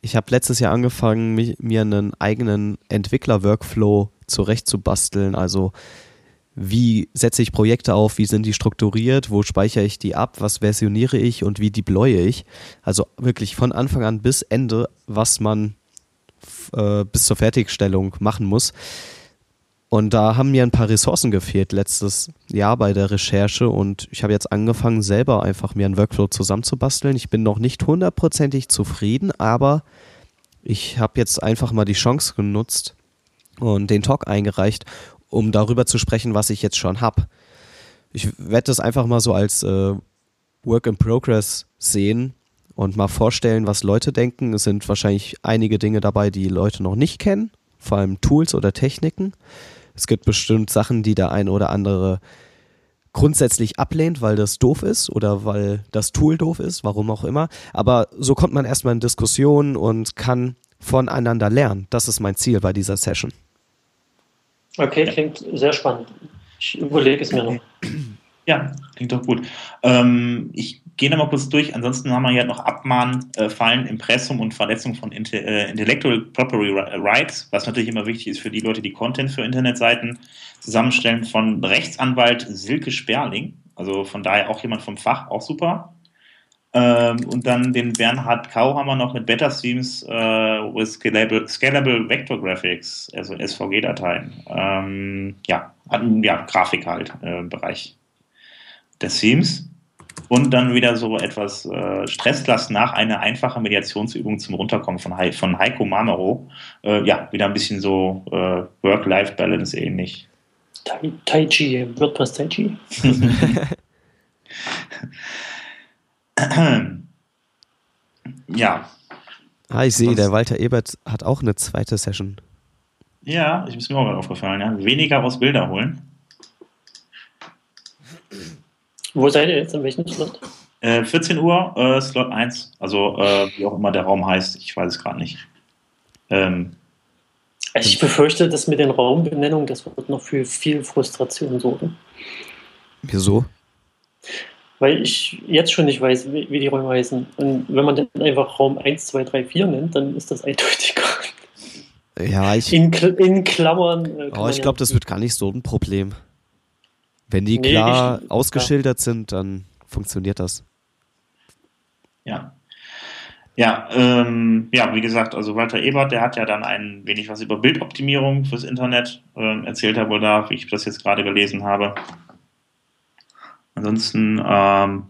Ich habe letztes Jahr angefangen, mich, mir einen eigenen Entwickler-Workflow zurechtzubasteln. Also wie setze ich Projekte auf, wie sind die strukturiert, wo speichere ich die ab, was versioniere ich und wie deploye ich. Also wirklich von Anfang an bis Ende, was man äh, bis zur Fertigstellung machen muss. Und da haben mir ein paar Ressourcen gefehlt letztes Jahr bei der Recherche und ich habe jetzt angefangen, selber einfach mir einen Workflow zusammenzubasteln. Ich bin noch nicht hundertprozentig zufrieden, aber ich habe jetzt einfach mal die Chance genutzt und den Talk eingereicht, um darüber zu sprechen, was ich jetzt schon habe. Ich werde das einfach mal so als äh, Work in Progress sehen und mal vorstellen, was Leute denken. Es sind wahrscheinlich einige Dinge dabei, die Leute noch nicht kennen, vor allem Tools oder Techniken. Es gibt bestimmt Sachen, die der eine oder andere grundsätzlich ablehnt, weil das doof ist oder weil das Tool doof ist, warum auch immer. Aber so kommt man erstmal in Diskussionen und kann voneinander lernen. Das ist mein Ziel bei dieser Session. Okay, klingt sehr spannend. Ich überlege es mir noch. Ja, klingt doch gut. Ähm, ich gehe nochmal kurz durch. Ansonsten haben wir ja noch Abmahnfallen, äh, Impressum und Verletzung von Inte äh, Intellectual Property Rights, was natürlich immer wichtig ist für die Leute, die Content für Internetseiten zusammenstellen, von Rechtsanwalt Silke Sperling. Also von daher auch jemand vom Fach, auch super. Ähm, und dann den Bernhard Kau haben wir noch mit Better Themes äh, with Scalable, Scalable Vector Graphics, also SVG-Dateien. Ähm, ja, ja, Grafik halt äh, Bereich des Themes. Und dann wieder so etwas äh, Stresslast nach einer einfachen Mediationsübung zum Runterkommen von, He von Heiko Mamero. Äh, ja, wieder ein bisschen so äh, Work-Life-Balance ähnlich. Tai, tai Chi, WordPress Tai Chi. ja. Ah, ich sehe, der Walter Ebert hat auch eine zweite Session. Ja, ich ist mir auch gerade aufgefallen. Ja. Weniger aus Bilder holen. Wo seid ihr jetzt? In welchem Slot? Äh, 14 Uhr, äh, Slot 1. Also, äh, wie auch immer der Raum heißt. Ich weiß es gerade nicht. Ähm, also ich befürchte, dass mit den Raumbenennungen, das wird noch für viel Frustration sorgen. Wieso? Weil ich jetzt schon nicht weiß, wie, wie die Räume heißen. Und wenn man dann einfach Raum 1, 2, 3, 4 nennt, dann ist das eindeutiger. Ja, ich. In, in Klammern. Äh, oh, ich glaube, das wird gar nicht so ein Problem. Wenn die nee, klar ich, ausgeschildert ja. sind, dann funktioniert das. Ja. Ja, ähm, ja, wie gesagt, also Walter Ebert, der hat ja dann ein wenig was über Bildoptimierung fürs Internet äh, erzählt, er wohl da, wie ich das jetzt gerade gelesen habe. Ansonsten ähm,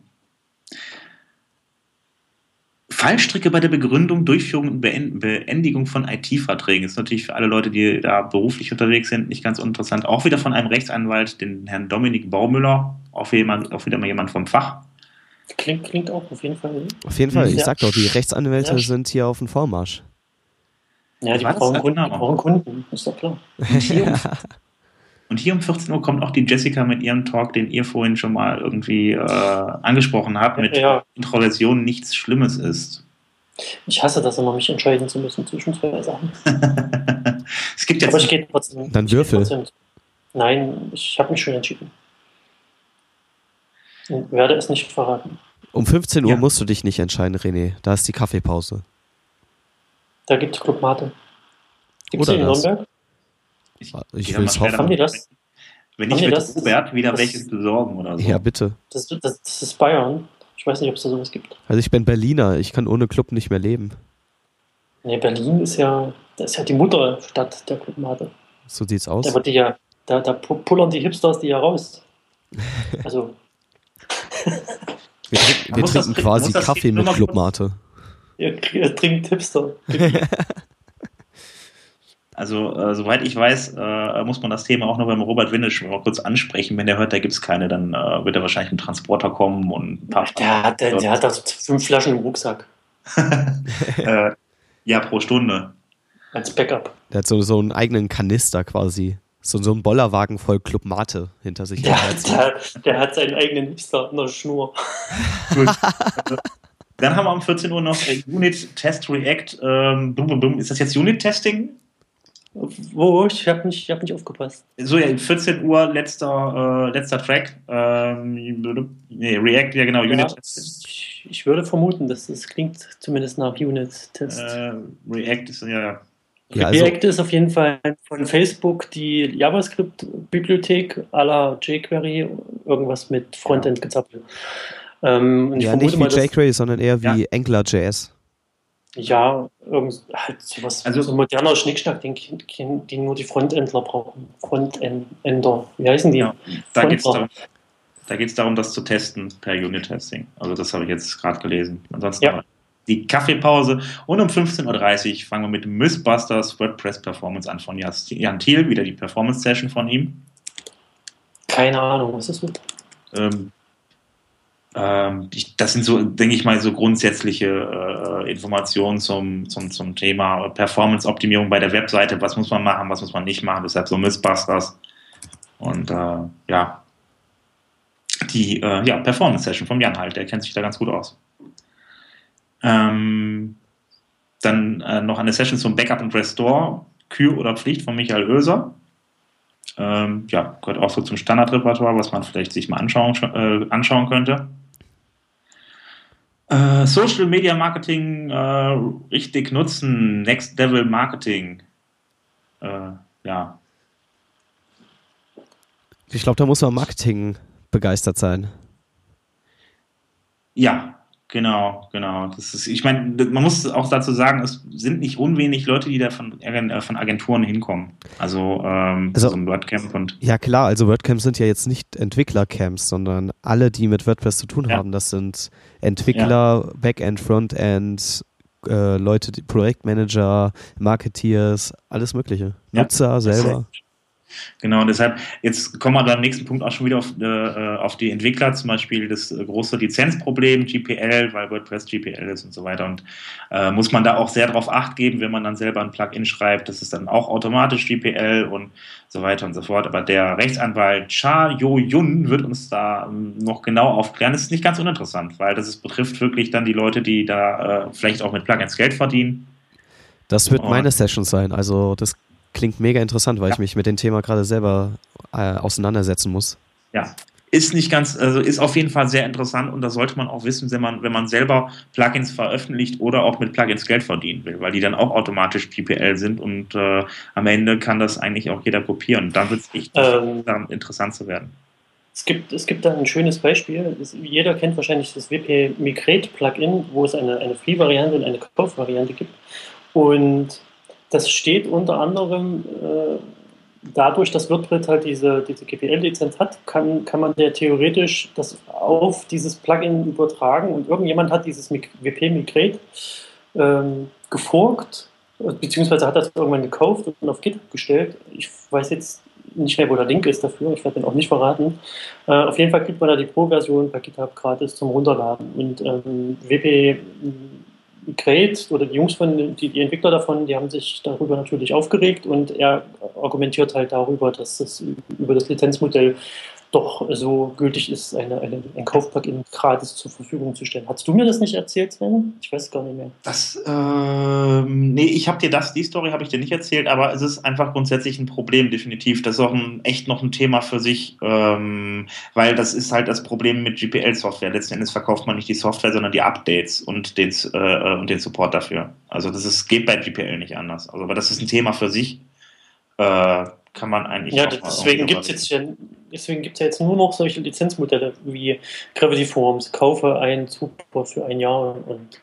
Fallstricke bei der Begründung, Durchführung und Beendigung von IT-Verträgen. Ist natürlich für alle Leute, die da beruflich unterwegs sind, nicht ganz uninteressant. Auch wieder von einem Rechtsanwalt, den Herrn Dominik Baumüller, auch, jemand, auch wieder mal jemand vom Fach. Klingt, klingt auch auf jeden Fall. Auf jeden Fall, ich ja. sag doch, die Rechtsanwälte ja. sind hier auf dem Vormarsch. Ja, die brauchen Kunden, die brauchen Kunden, ist doch klar. Und hier um 14 Uhr kommt auch die Jessica mit ihrem Talk, den ihr vorhin schon mal irgendwie äh, angesprochen habt, mit ja. Introversion nichts Schlimmes ist. Ich hasse das immer, mich entscheiden zu müssen zwischen zwei Sachen. es gibt jetzt Aber ich gehe trotzdem. Dann Würfel. Trotzdem. Nein, ich habe mich schon entschieden. Und werde es nicht verraten. Um 15 Uhr ja. musst du dich nicht entscheiden, René. Da ist die Kaffeepause. Da gibt es Club Mate. Gibt es in Nürnberg? Ich, ich will es hoffen. Haben die das? Wenn ich mit das, Robert wieder das, welches besorgen oder so. Ja, bitte. Das, das, das, ist Bayern. Ich weiß nicht, ob es da sowas gibt. Also ich bin Berliner, ich kann ohne Club nicht mehr leben. Nee, Berlin ist ja, das ist ja die Mutterstadt der Clubmate. So sieht's aus. Da, wird die ja, da, da pullern die Hipsters die ja raus. Also. wir, trink, wir trinken quasi Kaffee mit Clubmate. Ihr, ihr trinkt Hipster. Also, äh, soweit ich weiß, äh, muss man das Thema auch noch beim Robert Winnisch mal kurz ansprechen. Wenn der hört, da gibt es keine, dann äh, wird er wahrscheinlich mit Transporter kommen und ein paar. Der hat, der, der hat da fünf Flaschen im Rucksack. äh, ja, pro Stunde. Als Backup. Der hat so, so einen eigenen Kanister quasi. So, so ein Bollerwagen voll Club Mate hinter sich. Der, der, der hat seinen eigenen Hipster in der Schnur. Gut. Dann haben wir um 14 Uhr noch Unit Test React. Ähm. Ist das jetzt Unit Testing? Wo? Ich habe nicht, hab nicht aufgepasst. So, ja, 14 Uhr, letzter, äh, letzter Track. Ähm, nee, React, ja genau, Unit. Ja, ich, ich, würde vermuten, dass das klingt zumindest nach Unit-Test. Äh, React ist ja. ja also React ist auf jeden Fall von Facebook die JavaScript-Bibliothek à la jQuery, irgendwas mit Frontend gezappelt. Ähm, ja, nicht wie jQuery, sondern eher wie ja. AngularJS. Ja, irgend, halt sowas, also, so moderner Schnickschnack, den, den nur die Frontendler brauchen. Frontender. Wie heißen die? Ja, da geht es darum, darum, das zu testen per Unit-Testing. Also das habe ich jetzt gerade gelesen. Ansonsten ja. die Kaffeepause und um 15.30 Uhr fangen wir mit Mythbusters WordPress Performance an von Jan Thiel, wieder die Performance-Session von ihm. Keine Ahnung, was ist das? Ähm, das sind so, denke ich mal, so grundsätzliche äh, Informationen zum, zum, zum Thema Performance-Optimierung bei der Webseite. Was muss man machen, was muss man nicht machen? Deshalb so Missbusters. Und äh, ja, die äh, ja, Performance-Session vom Jan halt, der kennt sich da ganz gut aus. Ähm, dann äh, noch eine Session zum Backup und Restore, Kür oder Pflicht von Michael Oeser. Ähm, ja, gehört auch so zum Standardrepertoire, was man vielleicht sich mal anschauen, äh, anschauen könnte. Äh, Social Media Marketing äh, richtig nutzen, Next Level Marketing. Äh, ja. Ich glaube, da muss man Marketing begeistert sein. Ja, Genau, genau. Das ist, ich meine, man muss auch dazu sagen, es sind nicht unwenig Leute, die da von, äh, von Agenturen hinkommen. Also, ähm, also so ein WordCamp und. Ja klar, also WordCamps sind ja jetzt nicht Entwicklercamps, sondern alle, die mit WordPress zu tun ja. haben. Das sind Entwickler, ja. Backend, Frontend, äh, Leute, Projektmanager, Marketeers, alles Mögliche. Ja. Nutzer selber. Genau, und deshalb, jetzt kommen wir beim nächsten Punkt auch schon wieder auf, äh, auf die Entwickler, zum Beispiel das große Lizenzproblem, GPL, weil WordPress GPL ist und so weiter. Und äh, muss man da auch sehr darauf acht geben, wenn man dann selber ein Plugin schreibt, das ist dann auch automatisch GPL und so weiter und so fort. Aber der Rechtsanwalt Cha Yo Yun wird uns da ähm, noch genau aufklären. Das ist nicht ganz uninteressant, weil das ist, betrifft wirklich dann die Leute, die da äh, vielleicht auch mit Plugins Geld verdienen. Das wird meine Session sein. Also das klingt mega interessant, weil ja. ich mich mit dem Thema gerade selber äh, auseinandersetzen muss. Ja, ist nicht ganz, also ist auf jeden Fall sehr interessant und da sollte man auch wissen, wenn man, wenn man selber Plugins veröffentlicht oder auch mit Plugins Geld verdienen will, weil die dann auch automatisch GPL sind und äh, am Ende kann das eigentlich auch jeder kopieren. Dann wird es echt ähm, interessant zu werden. Es gibt, es gibt da ein schönes Beispiel. jeder kennt wahrscheinlich das WP Migrate Plugin, wo es eine, eine Free-Variante und eine Kauf-Variante gibt. Und das steht unter anderem äh, dadurch, dass WordPress halt diese, diese GPL-Lizenz hat, kann, kann man ja theoretisch das auf dieses Plugin übertragen und irgendjemand hat dieses WP Migrate ähm, geforkt, beziehungsweise hat das irgendwann gekauft und auf GitHub gestellt. Ich weiß jetzt nicht mehr, wo der Link ist dafür, ich werde den auch nicht verraten. Äh, auf jeden Fall kriegt man da die Pro-Version bei GitHub gratis zum Runterladen. Und ähm, WP Great oder die Jungs von, die, die Entwickler davon, die haben sich darüber natürlich aufgeregt und er argumentiert halt darüber, dass das über das Lizenzmodell doch so gültig ist, eine, eine, ein Kaufplugin gratis zur Verfügung zu stellen. Hast du mir das nicht erzählt, Sven? Ich weiß gar nicht mehr. Das, ähm, nee, ich habe dir das, die Story habe ich dir nicht erzählt, aber es ist einfach grundsätzlich ein Problem, definitiv. Das ist auch ein, echt noch ein Thema für sich, ähm, weil das ist halt das Problem mit GPL-Software. Letzten Endes verkauft man nicht die Software, sondern die Updates und den, äh, und den Support dafür. Also das ist, geht bei GPL nicht anders. Also, aber das ist ein Thema für sich. Äh, kann man eigentlich. Ja, deswegen gibt es jetzt ja, deswegen gibt's ja jetzt nur noch solche Lizenzmodelle wie Gravity Forms. Kaufe ein Support für ein Jahr und.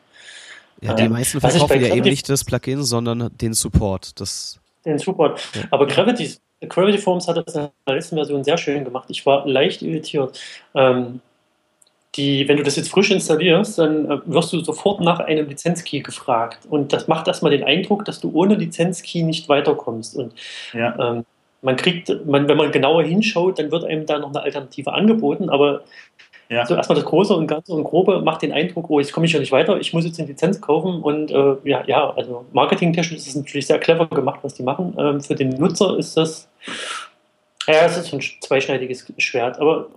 Ja, die meisten verkaufen ja eben nicht das Plugin, sondern den Support. Das den Support. Ja. Aber Gravity, Gravity Forms hat das in der letzten Version sehr schön gemacht. Ich war leicht irritiert. Ähm, die, wenn du das jetzt frisch installierst, dann äh, wirst du sofort nach einem Lizenzkey gefragt. Und das macht erstmal den Eindruck, dass du ohne Lizenzkey nicht weiterkommst. Und ja. ähm, man kriegt, man, wenn man genauer hinschaut, dann wird einem da noch eine Alternative angeboten, aber ja. so erstmal das Große und Ganze und Grobe macht den Eindruck, oh, jetzt komme ich ja nicht weiter, ich muss jetzt eine Lizenz kaufen und äh, ja, ja, also marketingtechnisch ist es natürlich sehr clever gemacht, was die machen. Ähm, für den Nutzer ist das, ja, es ist ein zweischneidiges Schwert, aber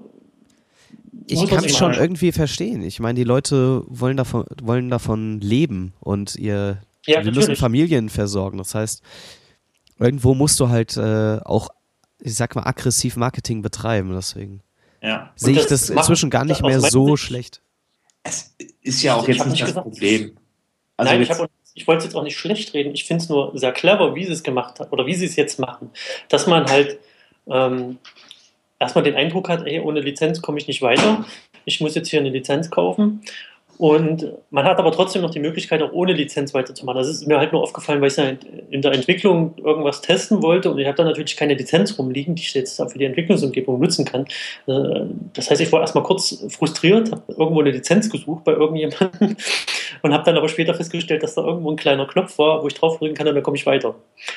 ich kann es schon irgendwie verstehen. Ich meine, die Leute wollen davon, wollen davon leben und ihr, ja, wir müssen Familien versorgen. Das heißt, irgendwo musst du halt äh, auch, ich sag mal, aggressiv Marketing betreiben. Deswegen ja. sehe ich das, das inzwischen gar nicht mehr so Sicht, schlecht. Es ist ja auch jetzt nicht das gesagt, Problem. Also Nein, ich, ich wollte es jetzt auch nicht schlecht reden. Ich finde es nur sehr clever, wie sie es gemacht haben oder wie sie es jetzt machen. Dass man halt ähm, erstmal den Eindruck hat, ey, ohne Lizenz komme ich nicht weiter. Ich muss jetzt hier eine Lizenz kaufen. Und man hat aber trotzdem noch die Möglichkeit, auch ohne Lizenz weiterzumachen. Das ist mir halt nur aufgefallen, weil ich in der Entwicklung irgendwas testen wollte und ich habe da natürlich keine Lizenz rumliegen, die ich jetzt für die Entwicklungsumgebung nutzen kann. Äh, das heißt, ich war erstmal kurz frustriert, habe irgendwo eine Lizenz gesucht bei irgendjemandem und habe dann aber später festgestellt, dass da irgendwo ein kleiner Knopf war, wo ich draufdrücken kann und dann komme ich weiter.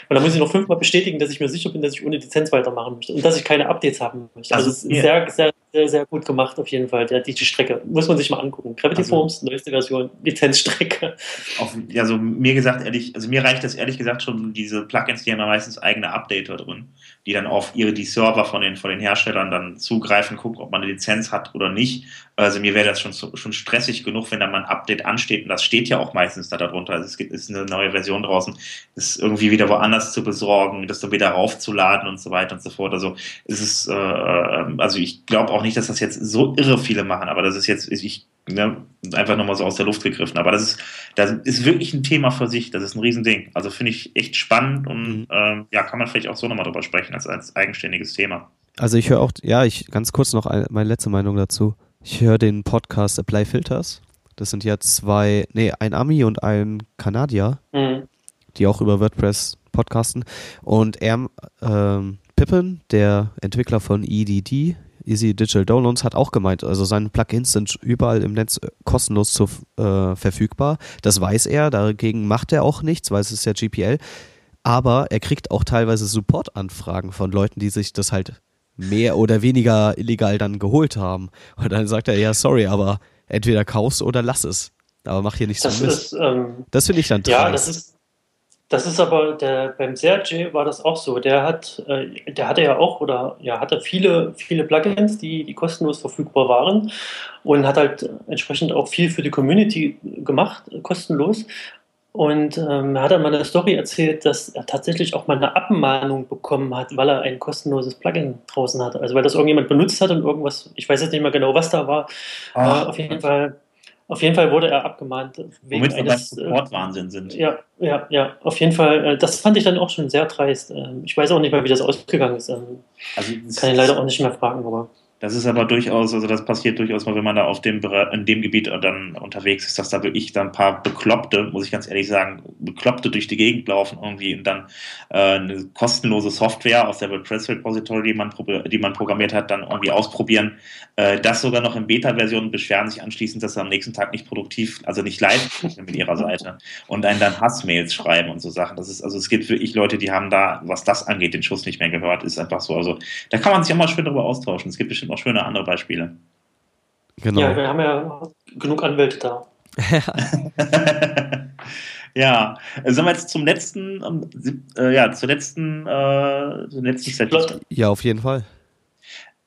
Und dann muss ich noch fünfmal bestätigen, dass ich mir sicher bin, dass ich ohne Lizenz weitermachen möchte und dass ich keine Updates haben möchte. Also, also sehr, sehr, sehr, sehr gut gemacht auf jeden Fall, die, die Strecke. Muss man sich mal angucken. Gravity also, Forms, neueste Version, Lizenzstrecke. Auf, also mir gesagt, ehrlich, also mir reicht das ehrlich gesagt schon, diese Plugins, die haben ja meistens eigene Updater drin, die dann auf ihre die Server von den, von den Herstellern dann zugreifen, gucken, ob man eine Lizenz hat oder nicht. Also mir wäre das schon, schon stressig genug, wenn da mal ein Update ansteht. Und das steht ja auch meistens da darunter. Also es gibt, ist eine neue Version draußen, das irgendwie wieder woanders zu besorgen, das dann wieder raufzuladen und so weiter und so fort. Also es ist, äh, äh also ich glaube auch nicht, dass das jetzt so irre viele machen, aber das ist jetzt, ich ne, einfach nochmal so aus der Luft gegriffen. Aber das ist, das ist wirklich ein Thema für sich. Das ist ein Riesending. Also finde ich echt spannend und mhm. ähm, ja, kann man vielleicht auch so nochmal drüber sprechen als, als eigenständiges Thema. Also ich höre auch, ja, ich ganz kurz noch eine, meine letzte Meinung dazu. Ich höre den Podcast Apply Filters. Das sind ja zwei, nee, ein Ami und ein Kanadier, Mhm. die auch über WordPress podcasten. Und er, ähm, Pippin, der Entwickler von EDD, Easy Digital Downloads, hat auch gemeint, also seine Plugins sind überall im Netz kostenlos zu, äh, verfügbar. Das weiß er, dagegen macht er auch nichts, weil es ist ja GPL. Aber er kriegt auch teilweise Supportanfragen von Leuten, die sich das halt mehr oder weniger illegal dann geholt haben. Und dann sagt er, ja, sorry, aber entweder kaufst oder lass es. Aber mach hier nicht so Das Mist. ist, ähm, Das finde ich dann ja, dreist. das ist, das ist aber der, beim Sergej war das auch so. Der hat, äh, der hatte ja auch oder ja, hatte viele, viele Plugins, die, die kostenlos verfügbar waren und hat halt entsprechend auch viel für die Community gemacht, kostenlos. Und ähm, er hat dann mal eine Story erzählt, dass er tatsächlich auch mal eine Abmahnung bekommen hat, weil er ein kostenloses Plugin draußen hatte. Also weil das irgendjemand benutzt hat und irgendwas, ich weiß jetzt nicht mehr genau, was da war. Ach, Äh, auf jeden Fall, auf jeden Fall wurde er abgemahnt wegen womit wir beim eines. äh, Support-Wahnsinn sind. ja, ja, ja, auf jeden Fall. äh, Das fand ich dann auch schon sehr dreist. Ähm, Ich weiß auch nicht mehr, wie das ausgegangen ist. Ähm, Also, Kann ich leider auch nicht mehr fragen, aber. Das ist aber durchaus, also das passiert durchaus mal, wenn man da auf dem, in dem Gebiet dann unterwegs ist, dass da wirklich dann ein paar Bekloppte, muss ich ganz ehrlich sagen, Bekloppte durch die Gegend laufen irgendwie und dann äh, eine kostenlose Software aus der WordPress Repository, die man, die man programmiert hat, dann irgendwie ausprobieren. Äh, das sogar noch in Beta-Version beschweren sich anschließend, dass sie am nächsten Tag nicht produktiv, also nicht live mit ihrer Seite und einen dann Hassmails schreiben und so Sachen. Das ist, also es gibt wirklich Leute, die haben da, was das angeht, den Schuss nicht mehr gehört, ist einfach so. Also da kann man sich auch mal schön drüber austauschen. Es gibt bestimmt auch schöne andere Beispiele. genau. Ja, wir haben ja genug Anwälte da. ja, äh, sollen wir jetzt zum letzten, ähm, äh, ja, zur letzten, äh, zur letzten Statistik. ja, auf jeden Fall.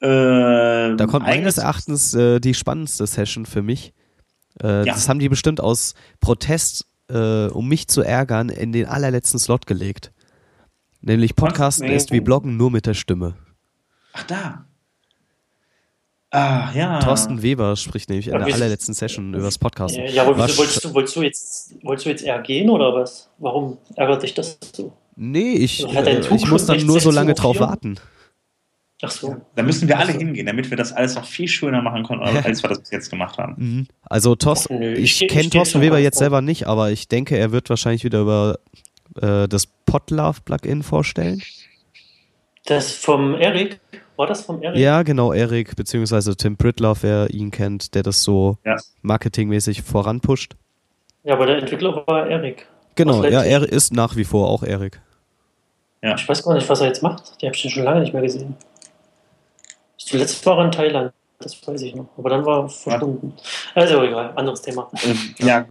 Ähm, Da kommt meines Erachtens äh, die spannendste Session für mich. Äh, Ja. Das haben die bestimmt aus Protest, äh, um mich zu ärgern, in den allerletzten Slot gelegt. Nämlich Podcasten ist wie Bloggen nur mit der Stimme. Ach, da. Ah, ja. Thorsten Weber spricht nämlich in der allerletzten Session über das Podcasten. Ja, aber wieso wolltest du, wolltest, du jetzt, wolltest du jetzt eher gehen oder was? Warum ärgert dich das so? Nee, ich, dein äh, ich muss dann nur so lange 16:04. drauf warten. Ach so. Da müssen wir alle so. hingehen, damit wir das alles noch viel schöner machen können, als wir das bis jetzt gemacht haben. Mhm. Also Thorsten, Nö, ich ich kenne Thorsten Weber jetzt selber nicht, aber ich denke, er wird wahrscheinlich wieder über äh, das Podlove-Plugin vorstellen. Das vom Erik? War das vom Erik? Ja, genau, Erik, beziehungsweise Tim Pritloff, wer ihn kennt, der das so Ja. marketingmäßig voranpusht. Ja, aber der Entwickler war Erik. Genau, ja, er ist nach wie vor auch Erik. Ja. Ich weiß gar nicht, was er jetzt macht. Die habe ich schon lange nicht mehr gesehen. Zuletzt war er in Thailand, das weiß ich noch. Aber dann war er verschwunden. Also egal, anderes Thema. Ähm, ja,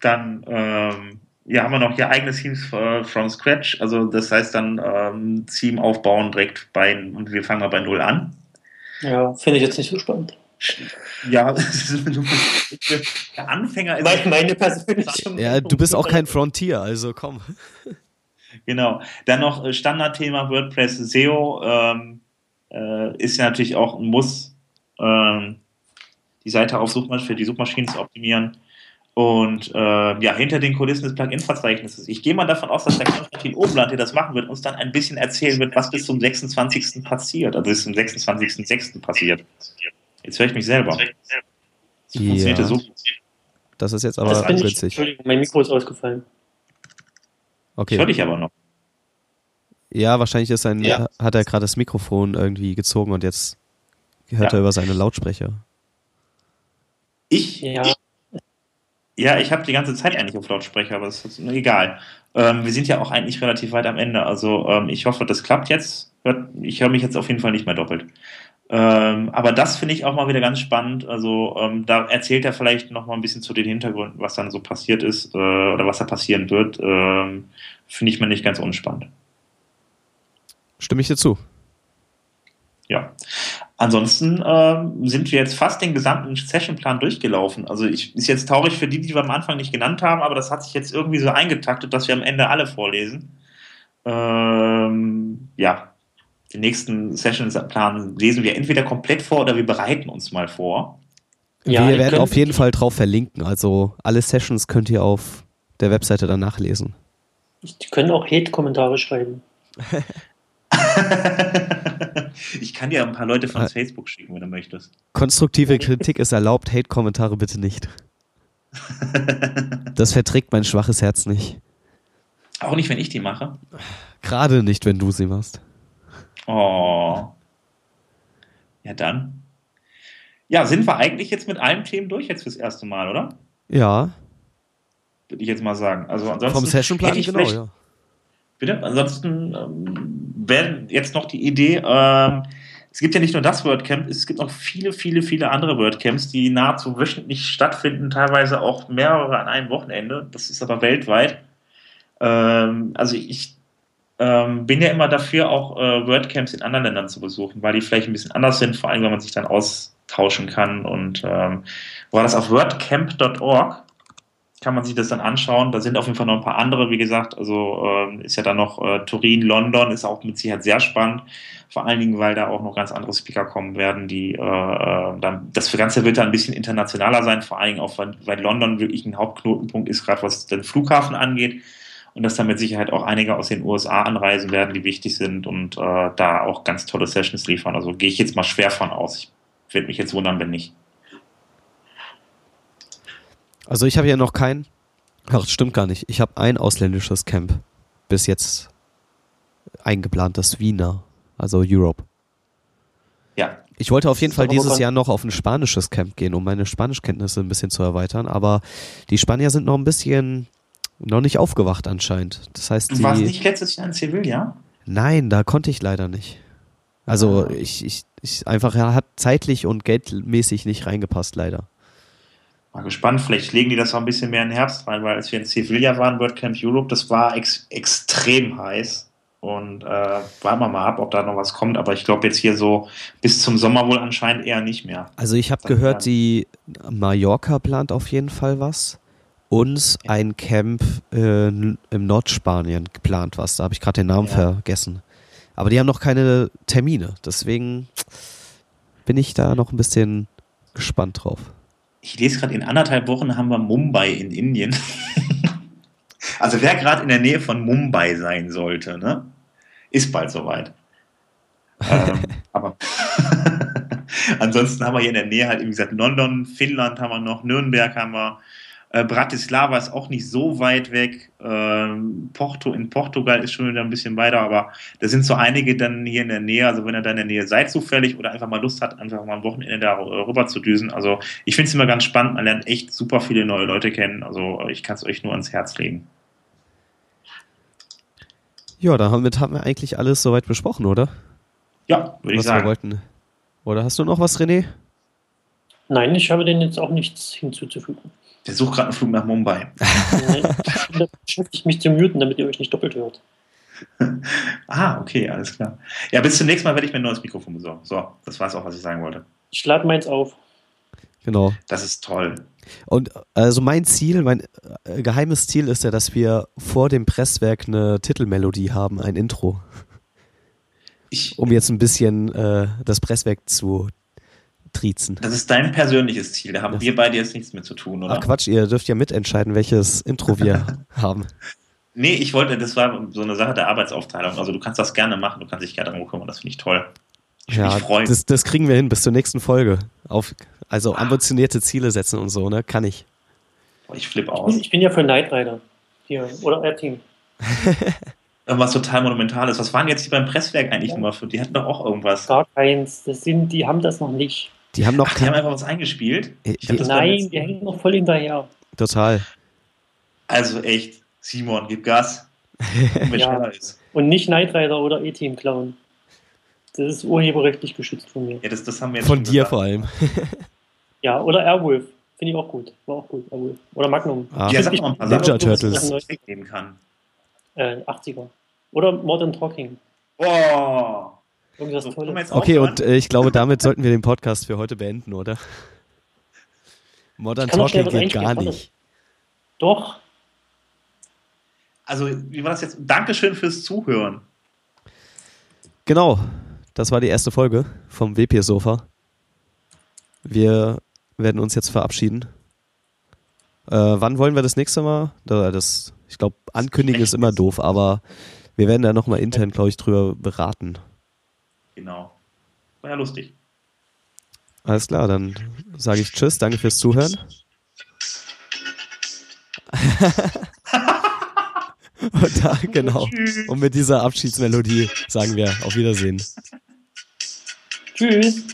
dann ähm, ja, haben wir noch hier eigene Teams äh, from scratch. Also das heißt dann ähm, Team aufbauen direkt bei und wir fangen mal bei null an. Ja, finde ich jetzt nicht so spannend. Ja, der Anfänger ist Meine, meine persönliche Ja, du bist auch kein Frontier, also komm. Genau. Dann noch äh, Standardthema WordPress SEO ähm, äh, ist ja natürlich auch ein Muss, ähm, die Seite auf Suchmaschinen für die Suchmaschinen zu optimieren. Und äh, ja, hinter den Kulissen des Plugin-Verzeichnisses. Ich gehe mal davon aus, dass der Konstantin Oberland, der das machen wird, uns dann ein bisschen erzählen wird, was bis zum 26. passiert. Also bis zum 26.06. passiert. Jetzt höre ich mich selber. Funktioniert Ja. das so. Das ist jetzt Das aber bin ich. ungünstig. Entschuldigung, mein Mikro ist ausgefallen. Ich höre Okay. dich aber noch. Ja, wahrscheinlich ist sein, Ja. hat er gerade das Mikrofon irgendwie gezogen und jetzt hört Ja. er über seine Lautsprecher. Ich, Ja, Ja, ich habe die ganze Zeit eigentlich auf Lautsprecher, aber es ist egal. Ähm, wir sind ja auch eigentlich relativ weit am Ende. Also ähm, ich hoffe, das klappt jetzt. Ich höre mich jetzt auf jeden Fall nicht mehr doppelt. Ähm, aber das finde ich auch mal wieder ganz spannend. Also ähm, da erzählt er vielleicht noch mal ein bisschen zu den Hintergründen, was dann so passiert ist äh, oder was da passieren wird. Ähm, finde ich mir nicht ganz unspannend. Stimme ich dir zu. Ja. Ansonsten ähm, sind wir jetzt fast den gesamten Sessionplan durchgelaufen. Also ich ist jetzt traurig für die, die wir am Anfang nicht genannt haben, aber das hat sich jetzt irgendwie so eingetaktet, dass wir am Ende alle vorlesen. Ähm, ja, den nächsten Sessionplan lesen wir entweder komplett vor oder wir bereiten uns mal vor. Ja, wir werden auf jeden Fall drauf verlinken. Also alle Sessions könnt ihr auf der Webseite dann nachlesen. die können auch Hate-Kommentare schreiben. ich kann dir ein paar Leute von Äh. Facebook schicken, wenn du möchtest. Konstruktive Kritik ist erlaubt, Hate-Kommentare bitte nicht. Das verträgt mein schwaches Herz nicht. Auch nicht, wenn ich die mache. Gerade nicht, wenn du sie machst. Oh. Ja, dann. Ja, sind wir eigentlich jetzt mit allen Themen durch jetzt fürs erste Mal, oder? Ja, Würde ich jetzt mal sagen. Also ansonsten vom Sessionplan genau, ja. Bitte? Ansonsten ähm, wäre jetzt noch die Idee, ähm, es gibt ja nicht nur das WordCamp, es gibt noch viele, viele, viele andere WordCamps, die nahezu wöchentlich stattfinden, teilweise auch mehrere an einem Wochenende. Das ist aber weltweit. Ähm, also ich ähm, bin ja immer dafür, auch äh, WordCamps in anderen Ländern zu besuchen, weil die vielleicht ein bisschen anders sind, vor allem, wenn man sich dann austauschen kann. Und ähm, war das auf wordcamp.org? Kann man sich das dann anschauen. Da sind auf jeden Fall noch ein paar andere, wie gesagt. Also ähm, ist ja dann noch äh, Turin, London, ist auch mit Sicherheit sehr spannend. Vor allen Dingen, weil da auch noch ganz andere Speaker kommen werden, die äh, äh, dann, das Ganze wird dann ein bisschen internationaler sein, vor allen Dingen auch, weil, weil London wirklich ein Hauptknotenpunkt ist, gerade was den Flughafen angeht. Und dass da mit Sicherheit auch einige aus den USA anreisen werden, die wichtig sind und äh, da auch ganz tolle Sessions liefern. Also gehe ich jetzt mal schwer von aus. Ich würde mich jetzt wundern, wenn nicht. Also ich habe ja noch kein, ach, das stimmt gar nicht. Ich habe ein ausländisches Camp bis jetzt eingeplant, das Wiener, also Europe. Ja, Ich wollte auf jeden Fall dieses Jahr noch auf ein spanisches Camp gehen, um meine Spanischkenntnisse ein bisschen zu erweitern, aber die Spanier sind noch ein bisschen noch nicht aufgewacht anscheinend. Das heißt, du warst die, nicht letztes Jahr in Sevilla? nein, da konnte ich leider nicht. Also Ah. ich, ich, ich einfach ja, hat zeitlich und geldmäßig nicht reingepasst leider. Mal gespannt, vielleicht legen die das auch ein bisschen mehr in den Herbst rein, weil als wir in Sevilla waren, WordCamp Europe, das war ex extrem heiß. Und äh, warten wir mal ab, ob da noch was kommt. Aber ich glaube jetzt hier so bis zum Sommer wohl anscheinend eher nicht mehr. Also ich habe gehört, die Mallorca plant auf jeden Fall was. Und ein Camp äh, im Nordspanien geplant was. Da habe ich gerade den Namen Ja. vergessen. Aber die haben noch keine Termine. Deswegen bin ich da noch ein bisschen gespannt drauf. Ich lese gerade, in anderthalb Wochen haben wir Mumbai in Indien. also wer gerade in der Nähe von Mumbai sein sollte, ne? Ist bald soweit. ähm, aber ansonsten haben wir hier in der Nähe halt, wie gesagt, London, Finnland haben wir noch, Nürnberg haben wir, äh, Bratislava ist auch nicht so weit weg. Ähm, Porto in Portugal ist schon wieder ein bisschen weiter, aber da sind so einige dann hier in der Nähe. Also wenn ihr da in der Nähe seid zufällig oder einfach mal Lust hat, einfach mal am Wochenende da rüber zu düsen. Also ich finde es immer ganz spannend. Man lernt echt super viele neue Leute kennen. Also ich kann es euch nur ans Herz legen. Ja, damit haben wir eigentlich alles soweit besprochen, oder? Ja, würde ich was wir sagen. wollten. Oder hast du noch was, René? Nein, ich habe denen jetzt auch nichts hinzuzufügen. Der sucht gerade einen Flug nach Mumbai. Nein, ich beschäftigt mich zu muten, damit ihr euch nicht doppelt hört. Ah, okay, alles klar. Ja, bis zum nächsten Mal werde ich mir ein neues Mikrofon besorgen. So, das war es auch, was ich sagen wollte. Ich lade meins auf. Genau. Das ist toll. Und also mein Ziel, mein äh, geheimes Ziel ist ja, dass wir vor dem Presswerk eine Titelmelodie haben, ein Intro, Ich, um jetzt ein bisschen äh, das Presswerk zu triezen. das ist dein persönliches Ziel. Da haben Das- wir beide jetzt nichts mit zu tun, oder? Ach Quatsch, ihr dürft ja mitentscheiden, welches Intro wir haben. Nee, ich wollte, das war so eine Sache der Arbeitsaufteilung. Also du kannst das gerne machen, du kannst dich gerne darum kümmern, das finde ich toll. Ich Ja, mich freuen. das, das kriegen wir hin bis zur nächsten Folge. Auf, also ambitionierte Ziele setzen und so, ne? Kann ich. Ich flippe Ich aus. bin, ich bin ja für Knight Rider. Hier, oder R-Team. Irgendwas total Monumentales. Was waren jetzt die beim Presswerk eigentlich Ja. nochmal für? Die hatten doch auch irgendwas. Gar keins. Das sind, die haben das noch nicht. Die haben noch Ach, die haben einfach was eingespielt. Äh, Ich die- Nein, die hängen noch voll hinterher. total. Also echt, Simon, gib Gas. Und Ja. Und nicht Knight Rider oder E-Team klauen. Das ist urheberrechtlich geschützt von mir. Ja, das, das haben wir jetzt Von dir gesagt. vor allem. Ja, oder Airwolf. Finde ich auch gut. War auch gut, Airwolf. Oder Magnum. Ah. Ja, sag mal ein paar Ninja Sachen, wo man Turtles. das wegnehmen kann. Äh, 80er. Oder Modern Talking. Oh! Irgendwas Tolles. Okay, und äh, ich glaube, damit sollten wir den Podcast für heute beenden, oder? Modern Talking geht gar nicht. Doch. Also, wie war das jetzt? Dankeschön fürs Zuhören. Genau, das war die erste Folge vom WP-Sofa. Wir werden uns jetzt verabschieden. Äh, wann wollen wir das nächste Mal? Da- Das, ich glaube, ankündigen ist immer doof, aber Wir werden da nochmal intern, glaube ich, drüber beraten. Genau. War ja lustig. Alles klar, dann sage ich Tschüss, danke fürs Zuhören. Und da, genau. Und mit dieser Abschiedsmelodie sagen wir auf Wiedersehen. Tschüss.